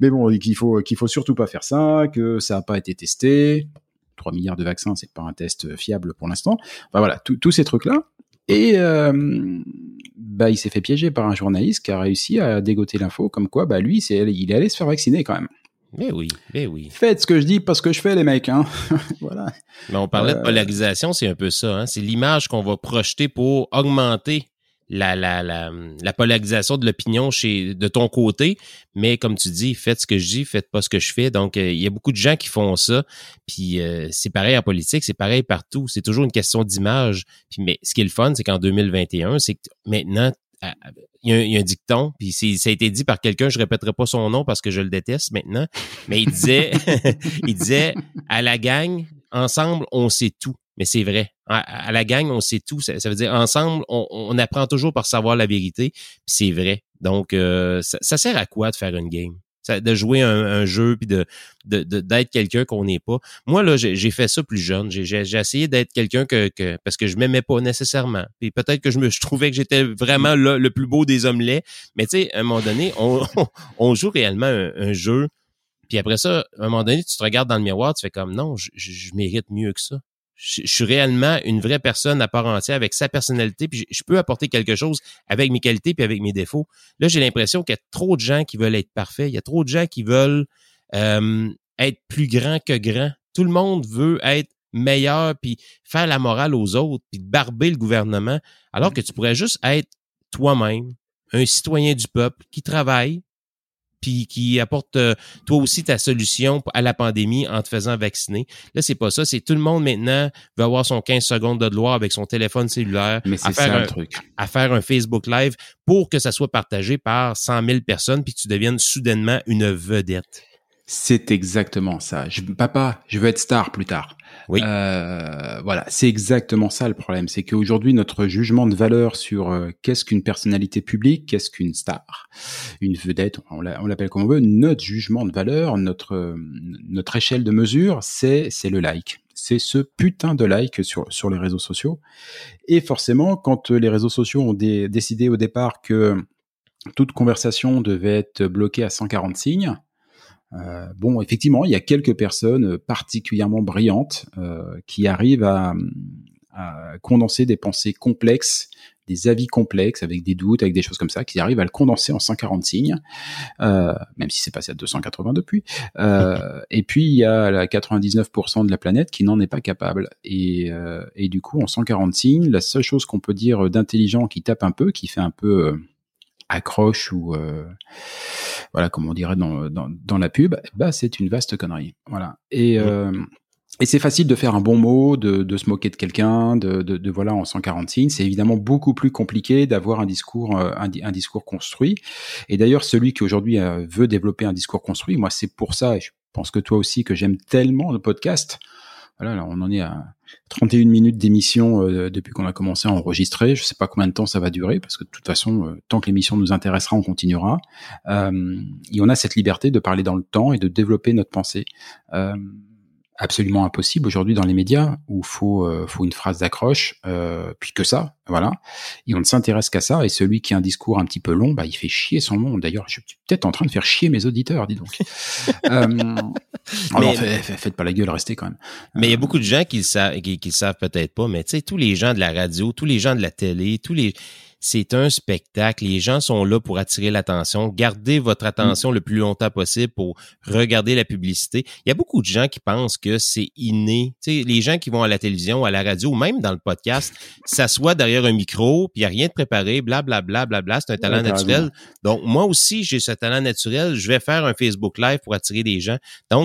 Mais bon qu'il faut qu'il faut surtout pas faire ça que ça n'a pas été testé. 3 milliards de vaccins c'est pas un test fiable pour l'instant. Enfin voilà tous ces trucs là et euh, bah, il s'est fait piéger par un journaliste qui a réussi à dégoter l'info, comme quoi, bah, lui, il est allé se faire vacciner quand même. Mais oui, mais oui. Faites ce que je dis parce que je fais, les mecs. Hein. voilà. Mais on parlait de euh, polarisation, c'est un peu ça. Hein? C'est l'image qu'on va projeter pour augmenter la, la, la, la polarisation de l'opinion chez de ton côté, mais comme tu dis, faites ce que je dis, faites pas ce que je fais. Donc, euh, il y a beaucoup de gens qui font ça. Puis euh, c'est pareil en politique, c'est pareil partout. C'est toujours une question d'image. Puis mais ce qui est le fun, c'est qu'en 2021, c'est que maintenant, il y, a un, dicton, puis ça a été dit par quelqu'un, je répéterai pas son nom parce que je le déteste maintenant, mais il disait, il disait à la gang, ensemble, on sait tout mais c'est vrai. À, la gang, on sait tout. Ça, veut dire ensemble, on, apprend toujours par savoir la vérité. c'est vrai. Donc, euh, ça, sert à quoi de faire une game? de jouer un, jeu puis de d'être quelqu'un qu'on n'est pas. Moi là, j'ai fait ça plus jeune. J'ai essayé d'être quelqu'un que, parce que je m'aimais pas nécessairement. Puis peut-être que je me je trouvais que j'étais vraiment le, plus beau des hommes laits. Mais tu sais, à un moment donné, on, on joue réellement un, jeu. Puis après ça, à un moment donné, tu te regardes dans le miroir, tu fais comme non, je mérite mieux que ça je, suis réellement une vraie personne à part entière avec sa personnalité, puis je, peux apporter quelque chose avec mes qualités puis avec mes défauts. Là, j'ai l'impression qu'il y a trop de gens qui veulent être parfaits. Il y a trop de gens qui veulent euh, être plus grand que grand. Tout le monde veut être meilleur puis faire la morale aux autres puis barber le gouvernement, alors que tu pourrais juste être toi-même, un citoyen du peuple qui travaille, puis qui apporte euh, toi aussi ta solution à la pandémie en te faisant vacciner. Là, c'est pas ça. C'est tout le monde maintenant veut avoir son 15 secondes de gloire avec son téléphone cellulaire. Mais c'est ça le truc. À faire un Facebook Live pour que ça soit partagé par 100 000 personnes puis que tu deviennes soudainement une vedette. C'est exactement ça. Je, papa, je veux être star plus tard. Oui. Euh, voilà, c'est exactement ça le problème. C'est qu'aujourd'hui, notre jugement de valeur sur euh, qu'est-ce qu'une personnalité publique, qu'est-ce qu'une star, une vedette, on l'appelle comme on veut, notre jugement de valeur, notre, notre échelle de mesure, c'est c'est le like. C'est ce putain de like sur, sur les réseaux sociaux. Et forcément, quand les réseaux sociaux ont décidé au départ que toute conversation devait être bloquée à 140 signes, Euh, bon, effectivement, il y a quelques personnes particulièrement brillantes euh, qui arrivent à, à, condenser des pensées complexes, des avis complexes avec des doutes, avec des choses comme ça, qui arrivent à le condenser en 140 signes, euh, même si c'est passé à 280 depuis. Euh, et puis il y a la 99% de la planète qui n'en est pas capable. Et, euh, et du coup, en 140 signes, la seule chose qu'on peut dire d'intelligent qui tape un peu, qui fait un peu euh, accroche ou euh, voilà comme on dirait dans, dans, dans la pub, bah c'est une vaste connerie. Voilà. Et euh, et c'est facile de faire un bon mot, de, de se moquer de quelqu'un, de, de, de, voilà en 140 signes. C'est évidemment beaucoup plus compliqué d'avoir un discours euh, un, un, discours construit. Et d'ailleurs, celui qui aujourd'hui euh, veut développer un discours construit, moi c'est pour ça, et je pense que toi aussi, que j'aime tellement le podcast. Voilà, alors on en est à 31 minutes d'émission euh, depuis qu'on a commencé à enregistrer. Je sais pas combien de temps ça va durer parce que de toute façon, euh, tant que l'émission nous intéressera, on continuera. Euh, et on a cette liberté de parler dans le temps et de développer notre pensée. Euh, absolument impossible aujourd'hui dans les médias où faut euh, faut une phrase d'accroche euh, puis que ça voilà. Et on ne s'intéresse qu'à ça et celui qui a un discours un petit peu long bah il fait chier son monde. D'ailleurs je suis peut-être en train de faire chier mes auditeurs dis donc. Euh, alors mais, faites pas la gueule restez quand même. Mais il y a beaucoup de gens qui le savent qui, qui le savent peut-être pas mais tu sais tous les gens de la radio tous les gens de la télé tous les c'est un spectacle. Les gens sont là pour attirer l'attention. Gardez votre mm. attention le plus longtemps possible pour regarder la publicité. Il y a beaucoup de gens qui pensent que c'est inné. sais, les gens qui vont à la télévision, à la radio, ou même dans le podcast, s'assoient derrière un micro, puis il n'y a rien de préparé, blablabla, bla, bla, bla, c'est un talent naturel. Donc, moi aussi, j'ai ce talent naturel. Je vais faire un Facebook Live pour attirer des gens. Donc,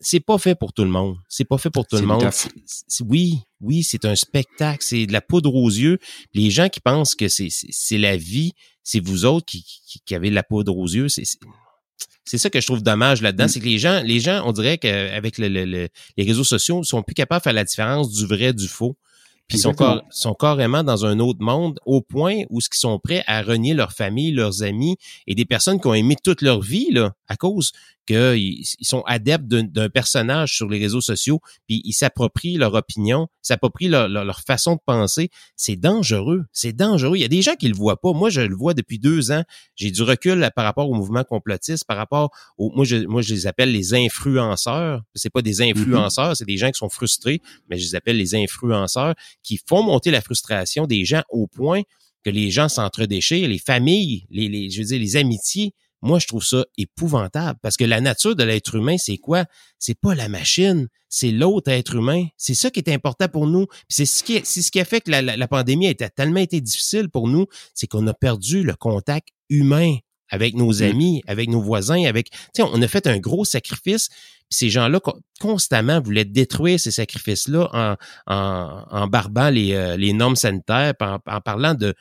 C'est pas fait pour tout le monde. C'est pas fait pour tout le monde. Oui, oui, c'est un spectacle, c'est de la poudre aux yeux. Les gens qui pensent que c'est la vie, c'est vous autres qui, qui, qui, avez de la poudre aux yeux, c'est c'est ça que je trouve dommage là-dedans, mm. c'est que les gens, les gens, on dirait qu'avec le, le, le, les réseaux sociaux, sont plus capables de faire la différence du vrai du faux. Puis ils sont, sont, carrément dans un autre monde au point où ce qu'ils sont prêts à renier leur famille, leurs amis et des personnes qui ont aimé toute leur vie là, à cause qu'ils sont adeptes d'un personnage sur les réseaux sociaux, puis ils s'approprient leur opinion, s'approprient leur, leur, leur, façon de penser. C'est dangereux, c'est dangereux. Il y a des gens qui le voient pas. Moi, je le vois depuis deux ans. J'ai du recul là, par rapport au mouvement complotiste, par rapport au, moi, je, moi, je les appelle les influenceurs. C'est pas des mm-hmm. influenceurs, mm -hmm. c'est des gens qui sont frustrés, mais je les appelle les influenceurs qui font monter la frustration des gens au point que les gens s'entredéchirent, les familles, les, les, je veux dire, les amitiés moi, je trouve ça épouvantable parce que la nature de l'être humain, c'est quoi? C'est pas la machine, c'est l'autre être humain. C'est ça qui est important pour nous. C'est ce qui, ce qui a fait que la, la, la pandémie a tellement été difficile pour nous, c'est qu'on a perdu le contact humain avec nos mmh. amis, avec nos voisins, avec, tu sais, on a fait un gros sacrifice. ces gens-là constamment voulaient détruire ces sacrifices-là en, en, en barbant les, euh, les normes sanitaires, en, en parlant de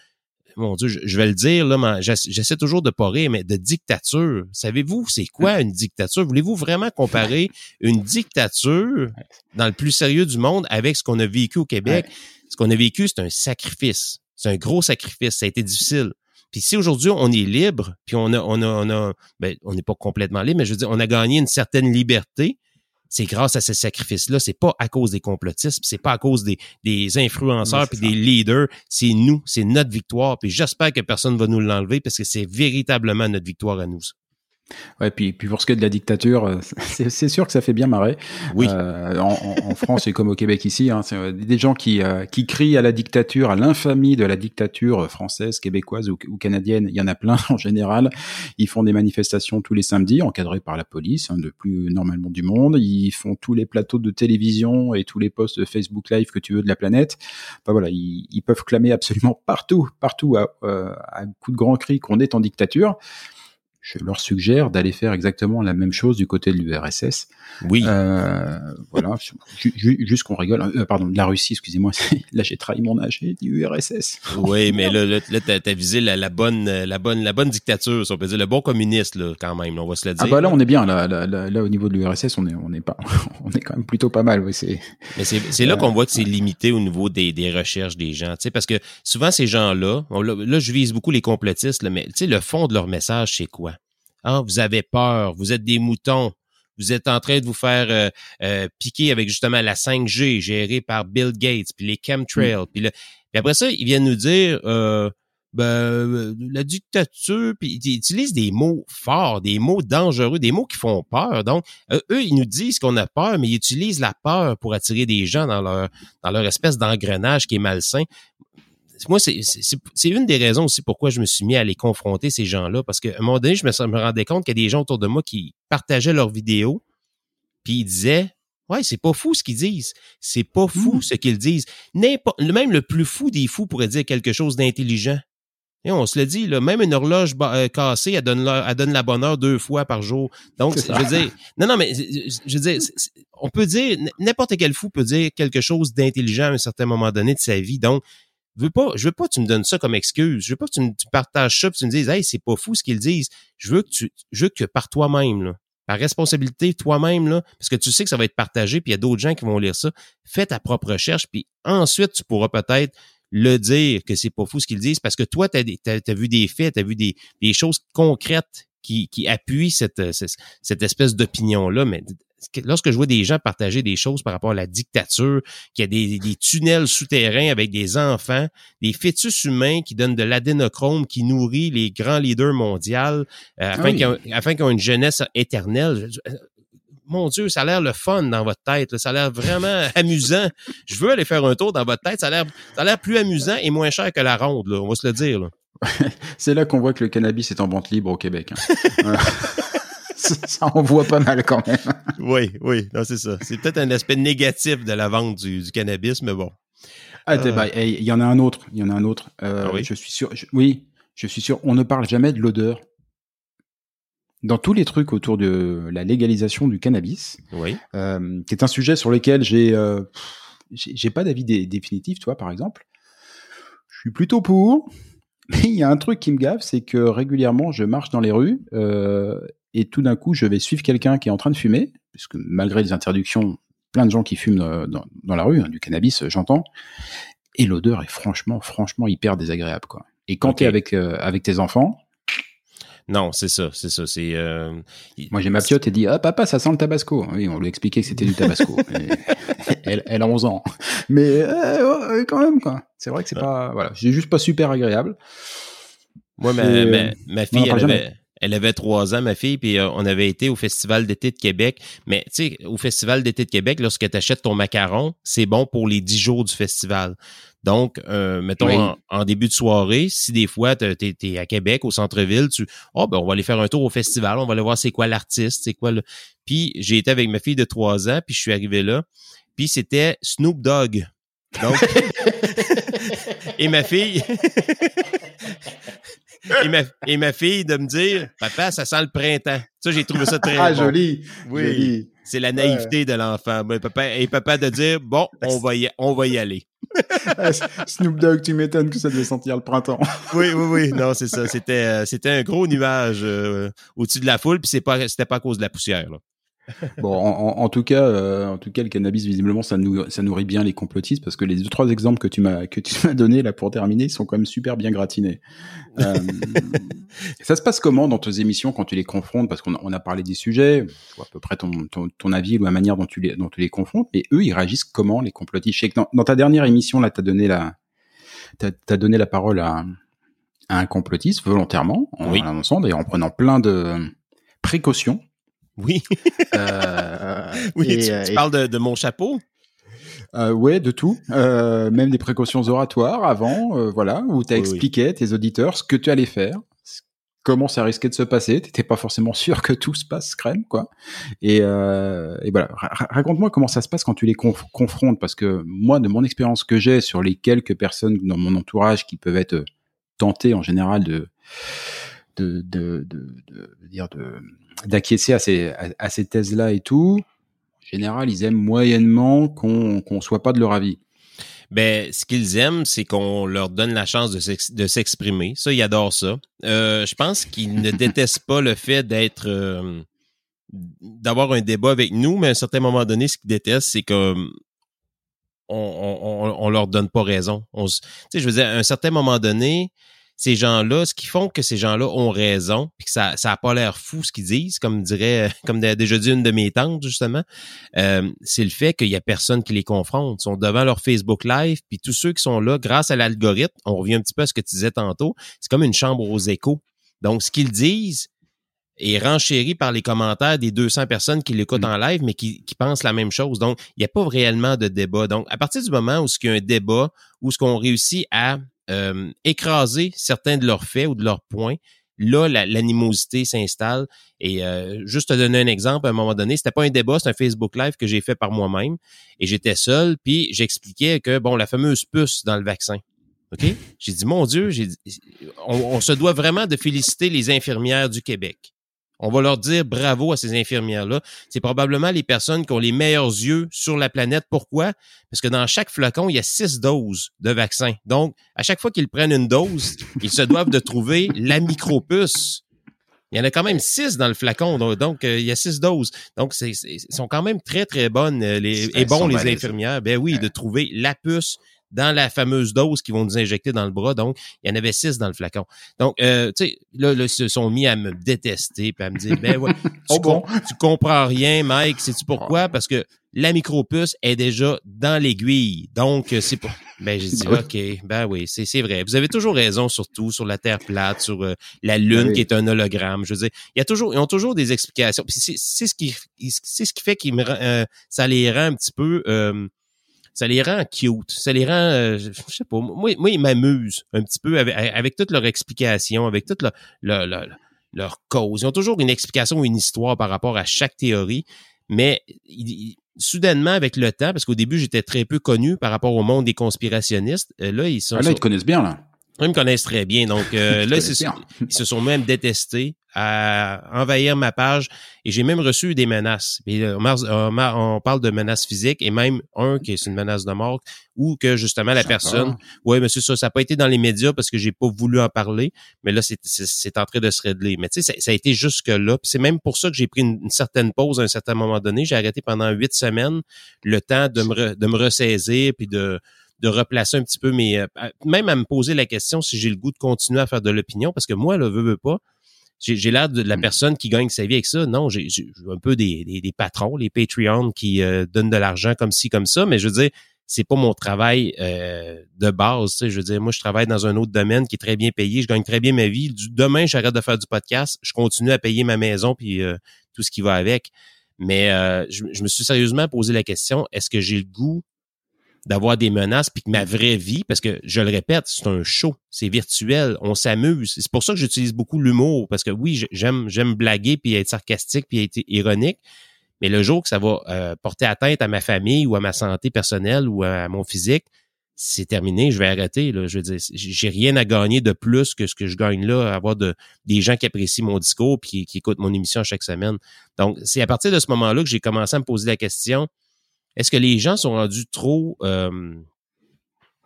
mon Dieu, je, vais le dire, là, j'essaie toujours de pas rire, mais de dictature. Savez-vous c'est quoi une dictature? Voulez-vous vraiment comparer une dictature dans le plus sérieux du monde avec ce qu'on a vécu au Québec? Ce qu'on a vécu, c'est un sacrifice. C'est un gros sacrifice. Ça a été difficile. Puis si aujourd'hui on est libre, puis on a, on a, on a, ben, on n'est pas complètement libre, mais je veux dire, on a gagné une certaine liberté, c'est grâce à ces sacrifices-là. C'est pas à cause des complotistes, c'est pas à cause des, des influenceurs puis des leaders. C'est nous, c'est notre victoire. Puis j'espère que personne va nous l'enlever parce que c'est véritablement notre victoire à nous. Ouais, puis, puis pour ce qui est de la dictature, euh, c'est sûr que ça fait bien marrer. Oui. Euh, en, en, France et comme au Québec ici, hein, c'est euh, des gens qui, euh, qui crient à la dictature, à l'infamie de la dictature française, québécoise ou, ou, canadienne. Il y en a plein en général. Ils font des manifestations tous les samedis, encadrées par la police, hein, de plus normalement du monde. Ils font tous les plateaux de télévision et tous les posts de Facebook Live que tu veux de la planète. Enfin, voilà, ils, ils peuvent clamer absolument partout, partout à, à coup de grands cris qu'on est en dictature je leur suggère d'aller faire exactement la même chose du côté de l'URSS. Oui. Euh, voilà, juste qu'on rigole. Euh, pardon, de la Russie, excusez-moi. Là, j'ai trahi mon âge, du URSS. Oui, mais là, là, là t'as visé la, la, bonne, la bonne, la bonne dictature, si on peut dire, le bon communiste, là, quand même. on va se le dire. Ah bah là, on est bien. Là, là, là, au niveau de l'URSS, on est, on est pas, on est quand même plutôt pas mal. Oui, c'est. Mais c'est là qu'on voit que c'est limité au niveau des, des recherches des gens, tu sais, parce que souvent ces gens-là, là, je vise beaucoup les complotistes, là, mais tu sais, le fond de leur message, c'est quoi? Ah, vous avez peur, vous êtes des moutons, vous êtes en train de vous faire euh, euh, piquer avec justement la 5G gérée par Bill Gates, puis les chemtrails, puis, puis après ça, ils viennent nous dire euh, ben, la dictature, puis ils utilisent des mots forts, des mots dangereux, des mots qui font peur. Donc, eux, ils nous disent qu'on a peur, mais ils utilisent la peur pour attirer des gens dans leur dans leur espèce d'engrenage qui est malsain moi, c'est une des raisons aussi pourquoi je me suis mis à les confronter, ces gens-là, parce qu'à un moment donné, je me, me rendais compte qu'il y a des gens autour de moi qui partageaient leurs vidéos, puis ils disaient Ouais, c'est pas fou ce qu'ils disent. C'est pas fou hmm. ce qu'ils disent. Même le plus fou des fous pourrait dire quelque chose d'intelligent. Et on se le dit, là, même une horloge euh, cassée, elle donne, la, elle donne la bonne heure deux fois par jour. Donc, je veux dire, non, non, mais je veux dire, on peut dire, n'importe quel fou peut dire quelque chose d'intelligent à un certain moment donné de sa vie. Donc, je veux pas, je veux pas que tu me donnes ça comme excuse. Je veux pas que tu, me, partages ça et tu me dises, hey, c'est pas fou ce qu'ils disent. Je veux que tu, je veux que par toi-même, par responsabilité, toi-même, là, parce que tu sais que ça va être partagé, puis il y a d'autres gens qui vont lire ça. Fais ta propre recherche, puis ensuite, tu pourras peut-être le dire que c'est pas fou ce qu'ils disent, parce que toi, tu as, vu des faits, tu as vu des, choses concrètes qui, qui appuient cette, cette, cette espèce d'opinion-là. Mais lorsque je vois des gens partager des choses par rapport à la dictature, qu'il y a des, des, tunnels souterrains avec des enfants, des fœtus humains qui donnent de l'adénochrome qui nourrit les grands leaders mondiaux euh, afin qu'ils aient une jeunesse éternelle. Euh, mon Dieu, ça a l'air le fun dans votre tête. Ça a l'air vraiment amusant. Je veux aller faire un tour dans votre tête. Ça a l'air, plus amusant et moins cher que la ronde. Là. On va se le dire. Là. C'est là qu'on voit que le cannabis est en vente libre au Québec. Hein. ça envoie pas mal quand même. oui, oui, non, c'est ça. C'est peut-être un aspect négatif de la vente du, du cannabis, mais bon. Ah, euh... il y en a un autre. Il y en a un autre. Euh, ah oui? Je suis sûr. oui, je suis sûr. On ne parle jamais de l'odeur. Dans tous les trucs autour de la légalisation du cannabis, oui. euh, qui est un sujet sur lequel j'ai euh, j'ai pas d'avis dé définitif, toi, par exemple. Je suis plutôt pour, mais il y a un truc qui me gave, c'est que régulièrement, je marche dans les rues euh, et tout d'un coup, je vais suivre quelqu'un qui est en train de fumer, puisque malgré les interdictions, plein de gens qui fument dans, dans la rue, hein, du cannabis, j'entends, et l'odeur est franchement, franchement hyper désagréable, quoi. Et quand okay. tu es avec, euh, avec tes enfants, non, c'est ça, c'est ça. C'est. Euh... Moi, j'ai ma piote et dit ah papa, ça sent le tabasco. Oui, on lui a expliqué que c'était du tabasco. elle, elle, a 11 ans, mais euh, quand même quoi. C'est vrai que c'est pas voilà, c'est juste pas super agréable. Moi, ma, ma, ma fille, elle avait, elle avait trois ans, ma fille, puis euh, on avait été au Festival d'été de Québec. Mais tu sais, au Festival d'été de Québec, lorsque tu achètes ton macaron, c'est bon pour les dix jours du festival. Donc, euh, mettons, oui. en, en, début de soirée, si des fois tu es, à Québec, au centre-ville, tu oh ben on va aller faire un tour au festival, on va aller voir c'est quoi l'artiste, c'est quoi le. Puis j'ai été avec ma fille de trois ans, puis je suis arrivé là, puis c'était Snoop Dogg. Donc, et ma fille, et, ma, et ma fille de me dire, papa, ça sent le printemps. Ça, j'ai trouvé ça très ah, bon. joli. Oui. C'est la naïveté ouais. de l'enfant. Papa, et papa de dire, bon, on va y, on va y aller. Snoop Dogg, tu m'étonnes que ça devait sentir le printemps. oui, oui, oui. Non, c'est ça. C'était, euh, c'était un gros nuage euh, au-dessus de la foule, puis c'est pas, c'était pas à cause de la poussière. Là bon, en, en, tout cas, euh, en tout cas, le cannabis visiblement ça, nous, ça nourrit bien les complotistes parce que les deux trois exemples que tu m'as que tu m'as donné là pour terminer, ils sont quand même super bien gratinés. Euh, ça se passe comment dans tes émissions quand tu les confrontes? Parce qu'on on a parlé des sujets, à peu près ton, ton, ton, avis ou la manière dont tu les dont tu les confrontes, et eux ils réagissent comment les complotistes? Je sais que dans, dans ta dernière émission là, t'as donné la t'as as donné la parole à, à un complotiste volontairement en oui. l'annonçant d'ailleurs en prenant plein de précautions. Oui. Euh, oui, et, tu, euh, tu et- parles de, de mon chapeau? Euh, ouais, de tout, euh, même des précautions oratoires avant, euh, voilà, où tu Oui, expliqué tes auditeurs ce que tu allais faire, comment ça risquait de se passer. T'étais pas forcément sûr que tout se passe crème, quoi. Et, euh, et voilà, Ra- ra- raconte-moi comment ça se passe quand tu les conf- confrontes, parce que moi, de mon expérience que j'ai sur les quelques personnes dans mon entourage qui peuvent être tentées en général de de de de, de- de dire de d'acquiescer à ces à, à ces thèses-là et tout. En général, ils aiment moyennement qu'on qu'on soit pas de leur avis. Ben, ce qu'ils aiment, c'est qu'on leur donne la chance de s'ex- de s'exprimer. Ça, ils adorent ça. Euh, je pense qu'ils ne détestent pas le fait d'être euh, d'avoir un débat avec nous, mais à un certain moment donné, ce qu'ils détestent, c'est que on, on, leur donne pas raison. On, s- tu sais, je veux dire, à un certain moment donné, ces gens-là, ce qui font que ces gens-là ont raison, puis que ça, ça a pas l'air fou ce qu'ils disent, comme dirait, comme déjà dit une de mes tantes justement, euh, c'est le fait qu'il y a personne qui les confronte. Ils sont devant leur Facebook Live, puis tous ceux qui sont là, grâce à l'algorithme, on revient un petit peu à ce que tu disais tantôt, c'est comme une chambre aux échos. Donc, ce qu'ils disent est renchéri par les commentaires des 200 personnes qui l'écoutent en live, mais qui, qui pensent la même chose. Donc, il n'y a pas réellement de débat. Donc, à partir du moment où il y a un débat, où ce qu'on réussit à euh, écraser certains de leurs faits ou de leurs points, là, la- l'animosité s'installe. Et euh, juste te donner un exemple, à un moment donné, c'était pas un débat, c'est un Facebook Live que j'ai fait par moi-même. Et j'étais seul, puis j'expliquais que, bon, la fameuse puce dans le vaccin. OK? J'ai dit, mon Dieu, j'ai on se doit vraiment de féliciter les infirmières du Québec. On va leur dire bravo à ces infirmières-là. C'est probablement les personnes qui ont les meilleurs yeux sur la planète. Pourquoi? Parce que dans chaque flacon, il y a six doses de vaccin. Donc, à chaque fois qu'ils prennent une dose, ils se doivent de trouver la micropuce. Il y en a quand même six dans le flacon, donc, euh, il y a six doses. Donc, c'est, sont quand même très, très bonnes euh, les, et bons les infirmières. Ben oui, de trouver la puce dans la fameuse dose qu'ils vont nous injecter dans le bras. Donc, il y en avait six dans le flacon. Donc, euh, tu sais, là, là, ils se sont mis à me détester puis à me dire, ben ouais, tu, Oh bon? tu comprends rien, Mike. Sais-tu pourquoi? Parce que la micropuce est déjà dans l'aiguille. Donc, euh, c'est pour... Ben, j'ai dit, OK, ben oui, c'est, c'est vrai. Vous avez toujours raison, surtout sur la Terre plate, sur euh, la Lune oui. qui est un hologramme. Je veux dire, il y a toujours, ils ont toujours des explications. Puis c'est, ce qui, c'est ce qui fait qu'ils me euh, ça les rend un petit peu, euh, ça les rend cute. Ça les rend, euh, je sais pas, moi, moi ils m'amusent un petit peu avec, avec toute leur explication, avec toute leur, leur, leur, leur cause. Ils ont toujours une explication ou une histoire par rapport à chaque théorie, mais ils- ils- soudainement, avec le temps, parce qu'au début, j'étais très peu connu par rapport au monde des conspirationnistes, euh, là, ils sont, Ah, là, ils te connaissent bien, là. Ils me connaissent très bien. Donc euh, là, ils se, sont même détestés à envahir ma page et j'ai même reçu des menaces. Euh, on, parle de menaces physiques et même un qui est une menace de mort ou que justement la personne, ouais, monsieur, ça, ça n'a pas été dans les médias parce que j'ai pas voulu en parler, mais là, c'est- en train de se régler. Mais tu sais, ça, ça a été jusque là. C'est même pour ça que j'ai pris une, une certaine pause à un certain moment donné. J'ai arrêté pendant huit semaines le temps de me, re- de me ressaisir puis de de replacer un petit peu mes... euh, même à me poser la question si j'ai le goût de continuer à faire de l'opinion, parce que moi, là, veux, veux pas, j'ai l'air de la Mm. personne qui gagne sa vie avec ça. Non, j'ai j'ai un peu des, des, des patrons, les Patreons qui euh, donnent de l'argent comme ci, comme ça, mais je veux dire, c'est pas mon travail euh, de base. Tu sais, je veux dire, moi, je travaille dans un autre domaine qui est très bien payé. Je gagne très bien ma vie. Du, demain, j'arrête de faire du podcast. Je continue à payer ma maison puis euh, tout ce qui va avec. Mais euh, je, je me suis sérieusement posé la question est-ce que j'ai le goût d'avoir des menaces puis que ma vraie vie, parce que je le répète, c'est un show, c'est virtuel, on s'amuse. C'est pour ça que j'utilise beaucoup l'humour, parce que oui, j'aime j'aime blaguer puis être sarcastique puis être ironique, mais le jour que ça va euh, porter atteinte à ma famille ou à ma santé personnelle ou à mon physique, c'est terminé, je vais arrêter. Là. Je veux dire, j'ai rien à gagner de plus que ce que je gagne là, avoir de, des gens qui apprécient mon discours puis qui, qui écoutent mon émission chaque semaine. Donc, c'est à partir de ce moment-là que j'ai commencé à me poser la question est-ce que les gens sont rendus trop euh,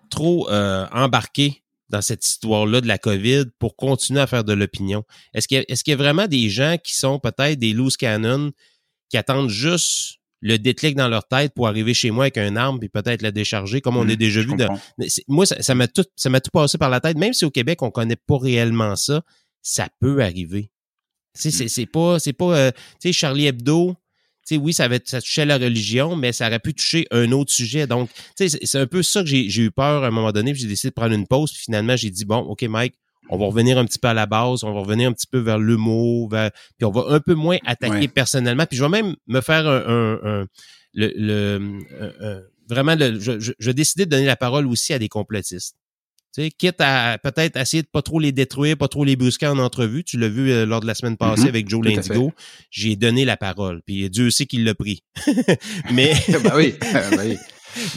trop euh, embarqués dans cette histoire-là de la COVID pour continuer à faire de l'opinion? Est-ce qu'il y, qu'il y a vraiment des gens qui sont peut-être des loose cannon qui attendent juste le déclic dans leur tête pour arriver chez moi avec un arme puis peut-être la décharger, comme on Mmh, a déjà vu. dans- moi, ça m'a tout, ça m'a tout passé par la tête. Même si au Québec, on connaît pas réellement ça, ça peut arriver. Tu sais, c'est, c'est pas, c'est pas, euh, tu sais, Charlie Hebdo, tu sais, oui, ça, avait, ça touchait la religion, mais ça aurait pu toucher un autre sujet. Donc, tu sais, c'est, un peu ça que j'ai, j'ai eu peur à un moment donné, puis j'ai décidé de prendre une pause, puis finalement, j'ai dit, bon, OK, Mike, on va revenir un petit peu à la base, on va revenir un petit peu vers l'humour, vers, puis on va un peu moins attaquer Ouais. personnellement. Puis je vais même me faire un, un- un- le, le- un- un- vraiment, le, je, je, je vais décider de donner la parole aussi à des complotistes. Tu sais, quitte à peut-être essayer de pas trop les détruire, pas trop les brusquer en entrevue. Tu l'as vu euh, lors de la semaine passée Mhm, avec Joe Lindigo. J'ai donné la parole. Puis Dieu sait qu'il l'a pris. mais oui, bah oui.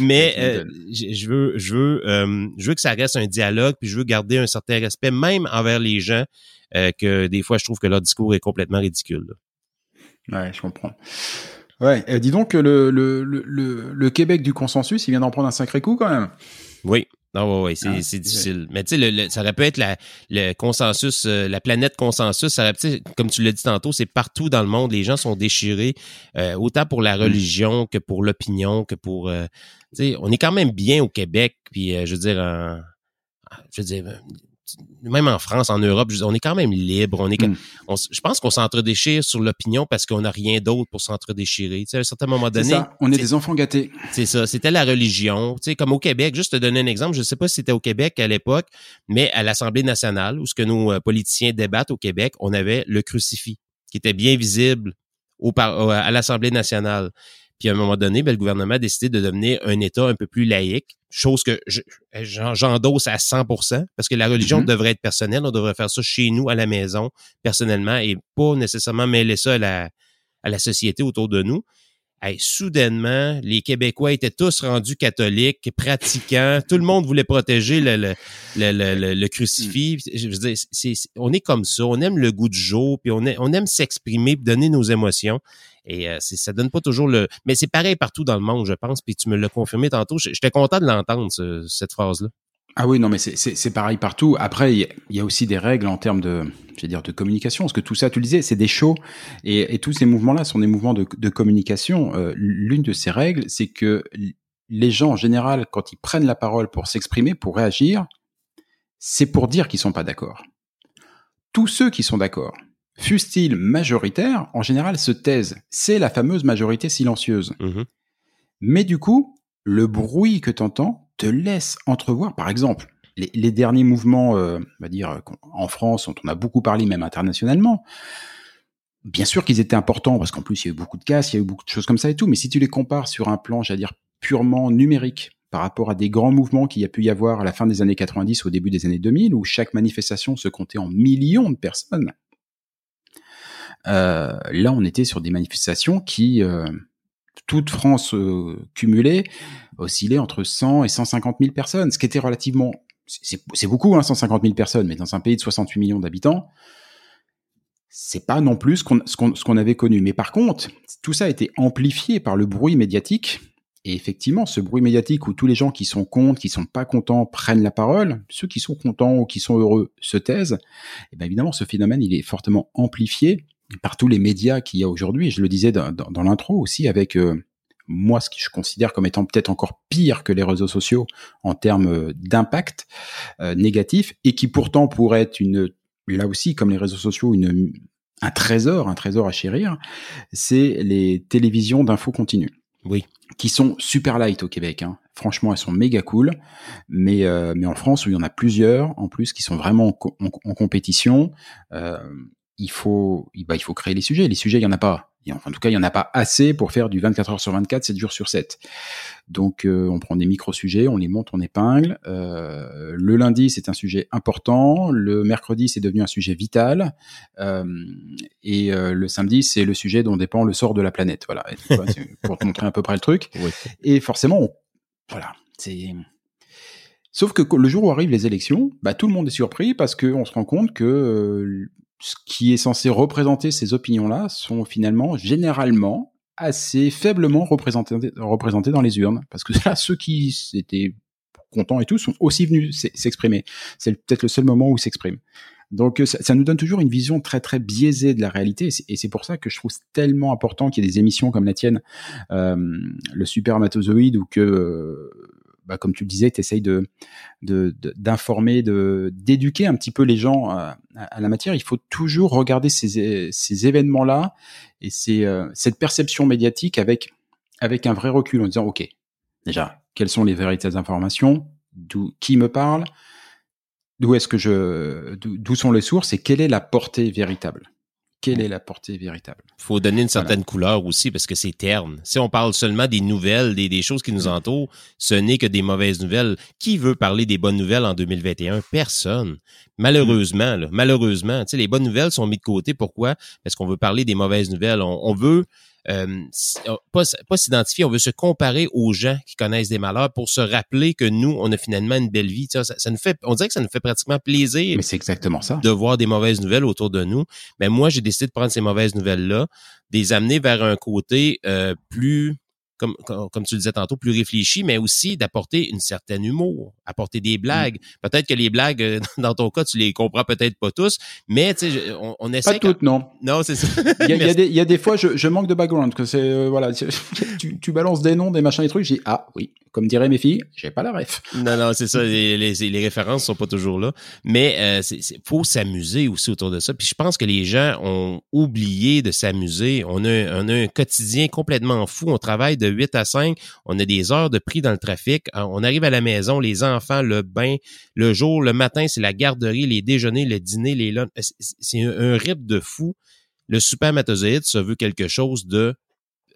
mais euh, je veux je veux euh, je veux que ça reste un dialogue puis je veux garder un certain respect même envers les gens euh, que des fois je trouve que leur discours est complètement ridicule. là. Ouais, je comprends. Ouais, euh, dis donc le, le, le, le Québec du consensus, il vient d'en prendre un sacré coup quand même. Oui. Non, ouais, ouais, c'est Ah, c'est difficile. Mais tu sais, le, le- ça aurait pu être la, le consensus, euh, la planète consensus. Ça aurait, comme tu l'as dit tantôt, c'est partout dans le monde. Les gens sont déchirés, euh, autant pour Mm. la religion que pour l'opinion, que pour. euh, tu sais, on est quand même bien au Québec. Puis, euh, je veux dire, en- je veux dire, même en France, en Europe, on est quand même libre. On est, quand- Mm. on je pense qu'on s'entre-déchire sur l'opinion parce qu'on n'a rien d'autre pour s'entre-déchirer. Tu sais, à un certain moment C'est donné, ça, on est des enfants gâtés. c'est ça. C'était la religion. Tu sais, comme au Québec, juste te donner un exemple, je ne sais pas si c'était au Québec à l'époque, mais à l'Assemblée nationale, où ce que nos euh, politiciens débattent au Québec, on avait le crucifix, qui était bien visible au par- au- à l'Assemblée nationale. Puis à un moment donné, ben, le gouvernement a décidé de devenir un État un peu plus laïque, chose que je- j'en- j'endosse à 100 parce que la religion Mhm. devrait être personnelle. On devrait faire ça chez nous, à la maison, personnellement, et pas nécessairement mêler ça à la, à la société autour de nous. Hey, soudainement, les Québécois étaient tous rendus catholiques, pratiquants. Tout le monde voulait protéger le, le, le, le, le- le crucifix. Je veux dire, c'est, c'est- on est comme ça. On aime le goût du jour, puis on, aime, on aime s'exprimer, donner nos émotions. Et euh, ça donne pas toujours le. Mais c'est pareil partout dans le monde, je pense. Puis tu me l'as confirmé tantôt. J'étais content de l'entendre ce- cette phrase-là. Ah oui, non, mais c'est- pareil partout. Après, il y, a- aussi des règles en termes de, je vais dire, de communication. Parce que tout ça, tu le disais, c'est des shows. Et, et tous ces mouvements-là sont des mouvements de, de communication. Euh, L'une de ces règles, c'est que les gens, en général, quand ils prennent la parole pour s'exprimer, pour réagir, c'est pour dire qu'ils sont pas d'accord. Tous ceux qui sont d'accord, fussent-ils majoritaires, en général se taisent. C'est la fameuse majorité silencieuse. Mhm. Mais du coup, le bruit que tu entends te laisse entrevoir, par exemple, les, les derniers mouvements, euh, on va dire, en France, dont on a beaucoup parlé, même internationalement. Bien sûr qu'ils étaient importants, parce qu'en plus, il y a eu beaucoup de casses, il y a eu beaucoup de choses comme ça et tout, mais si tu les compares sur un plan, j'allais dire, purement numérique, par rapport à des grands mouvements qu'il y a pu y avoir à la fin des années 90, au début des années 2000, où chaque manifestation se comptait en millions de personnes, là, on était sur des manifestations qui, euh, toute France euh, cumulée, oscillaient entre 100 et 150 000 personnes, ce qui était relativement... C'est beaucoup, hein, 150 000 personnes, mais dans un pays de 68 millions d'habitants, c'est pas non plus ce qu'on avait connu. Mais par contre, tout ça a été amplifié par le bruit médiatique. Et effectivement, ce bruit médiatique où tous les gens qui sont contre, qui sont pas contents prennent la parole, ceux qui sont contents ou qui sont heureux se taisent. Et bien évidemment, ce phénomène, il est fortement amplifié par tous les médias qu'il y a aujourd'hui. Je le disais dans, dans, dans l'intro aussi, avec euh, moi ce que je considère comme étant peut-être encore pire que les réseaux sociaux en termes euh, d'impact euh, négatif, et qui pourtant pourrait être une, là aussi, comme les réseaux sociaux, une, un trésor, un trésor à chérir, c'est les télévisions d'infos continues. Oui. Qui sont super light au Québec. Hein. Franchement, elles sont méga cool. Mais, euh, mais en France, où il y en a plusieurs, en plus, qui sont vraiment en, co- en- en compétition, euh, il, faut, bah, il faut créer les sujets. Les sujets, il y en a pas. Et enfin, en tout cas, il y en a pas assez pour faire du 24 heures sur 24, 7 jours sur 7. Donc, euh, on prend des micro-sujets, on les monte, on épingle. Euh, le lundi, c'est un sujet important. Le mercredi, c'est devenu un sujet vital. Euh, et euh, le samedi, c'est le sujet dont dépend le sort de la planète. Voilà, Et, pour te montrer à peu près le truc. Oui. Et forcément, on- voilà, c'est. Sauf que le jour où arrivent les élections, bah, tout le monde est surpris parce qu'on se rend compte que euh, ce qui est censé représenter ces opinions-là sont finalement généralement assez faiblement représentés, dans les urnes. Parce que là, ceux qui étaient contents et tout sont aussi venus s'exprimer. C'est peut-être le seul moment où ils s'expriment. Donc ça, nous donne toujours une vision très très biaisée de la réalité et c'est pour ça que je trouve tellement important qu'il y ait des émissions comme la tienne, euh, le supermatozoïde, ou que, euh, bah, comme tu le disais, tu essayes de d'informer, de, d'éduquer un petit peu les gens à, à- à la matière. Il faut toujours regarder ces, ces événements-là et ces, euh, cette perception médiatique avec avec un vrai recul en disant ok déjà quelles sont les véritables informations, d'où qui me parle, d'où est-ce que je, d'où sont les sources? Et quelle est la portée véritable? Quelle est la portée véritable. Il faut donner une certaine couleur aussi parce que c'est terne. Si on parle seulement des nouvelles, des, des choses qui nous entourent, ce n'est que des mauvaises nouvelles. Qui veut parler des bonnes nouvelles en 2021? Personne. Malheureusement, là, malheureusement, les bonnes nouvelles sont mises de côté. Pourquoi? Parce qu'on veut parler des mauvaises nouvelles. on veut euh, euh, pas, pas s'identifier, on veut se comparer aux gens qui connaissent des malheurs pour se rappeler que nous, on a finalement une belle vie. Ça, ça, nous fait, on dirait que ça nous fait pratiquement plaisir. Mais c'est exactement ça. De voir des mauvaises nouvelles autour de nous. Mais moi, j'ai décidé de prendre ces mauvaises nouvelles-là, de les amener vers un côté euh, plus comme, comme, tu le disais tantôt, plus réfléchi, mais aussi d'apporter une certaine humour, apporter des blagues. Mm. Peut-être que les blagues, euh, dans ton cas, tu les comprends peut-être pas tous, mais tu sais, on, on essaie. Pas toutes, non. Non, c'est ça. Il y, a, il, y a des, fois, je, je, manque de background, que c'est euh, voilà, tu, tu, balances des noms, des machins, des trucs, j'ai ah oui, comme diraient mes filles, j'ai pas la ref. Non, non, c'est ça. Les, les, les, références sont pas toujours là, mais euh, c'est faut s'amuser aussi autour de ça. Puis je pense que les gens ont oublié de s'amuser. On a, on a un quotidien complètement fou. On travaille de 8 à 5. On a des heures de prix dans le trafic. Euh, on arrive à la maison, les enfants, le bain, le jour, le matin, c'est la garderie, les déjeuners, le dîner, les lunchs. C'est un, rythme de fou. Le supermatozoïde, ça veut quelque chose de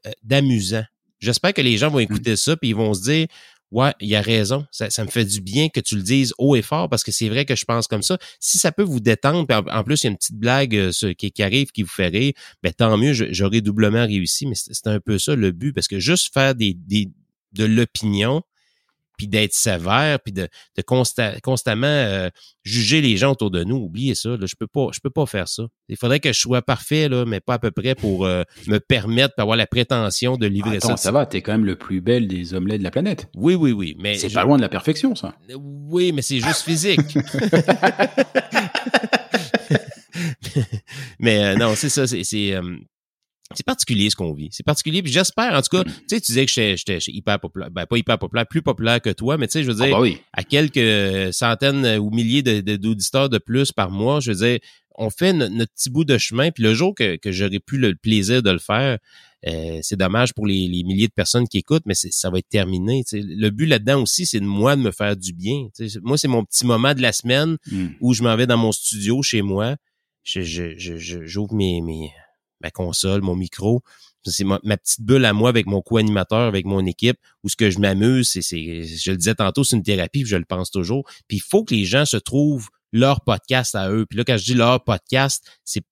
euh, d'amusant. J'espère que les gens vont mmh. écouter ça puis ils vont se dire Ouais, il a raison. Ça, me fait du bien que tu le dises haut et fort parce que c'est vrai que je pense comme ça. Si ça peut vous détendre, en, plus, il y a une petite blague euh, qui, arrive qui vous fait rire, ben tant mieux, j'aurais doublement réussi. Mais c'est un peu ça le but parce que juste faire des de l'opinion, puis d'être sévère, puis de, de constamment euh, juger les gens autour de nous. Oubliez ça, là, je peux pas, je peux pas faire ça. Il faudrait que je sois parfait, là, mais pas à peu près pour euh, me permettre d'avoir la prétention de livrer Attends, ça. ça va, t'es quand même le plus bel des omelettes de la planète. Oui, oui, oui, mais c'est pas loin de la perfection, ça. Oui, mais c'est juste physique. mais euh, non, c'est ça, c'est c'est particulier ce qu'on vit. C'est particulier. Puis j'espère, en tout cas, tu sais, tu disais que j'étais hyper populaire. Ben, pas hyper populaire, plus populaire que toi, mais tu sais, je veux ah, dire, bah à quelques centaines ou milliers d'auditeurs de, de, plus par mois, je veux dire, on fait notre, petit bout de chemin. Puis le jour que, que j'aurai plus le plaisir de le faire, euh, c'est dommage pour les, les, milliers de personnes qui écoutent, mais ça va être terminé. Le but là-dedans aussi, c'est de moi de me faire du bien. Moi, c'est mon petit moment de la semaine mm. où je m'en vais dans mon studio chez moi. Je, je, je, j'ouvre mes, mes ma console, mon micro. C'est ma, petite bulle à moi avec mon co-animateur, avec mon équipe, où ce que je m'amuse, c'est, je le disais tantôt, c'est une thérapie, je le pense toujours. Puis il faut que les gens se trouvent leur podcast à eux. Puis là, quand je dis leur podcast, c'est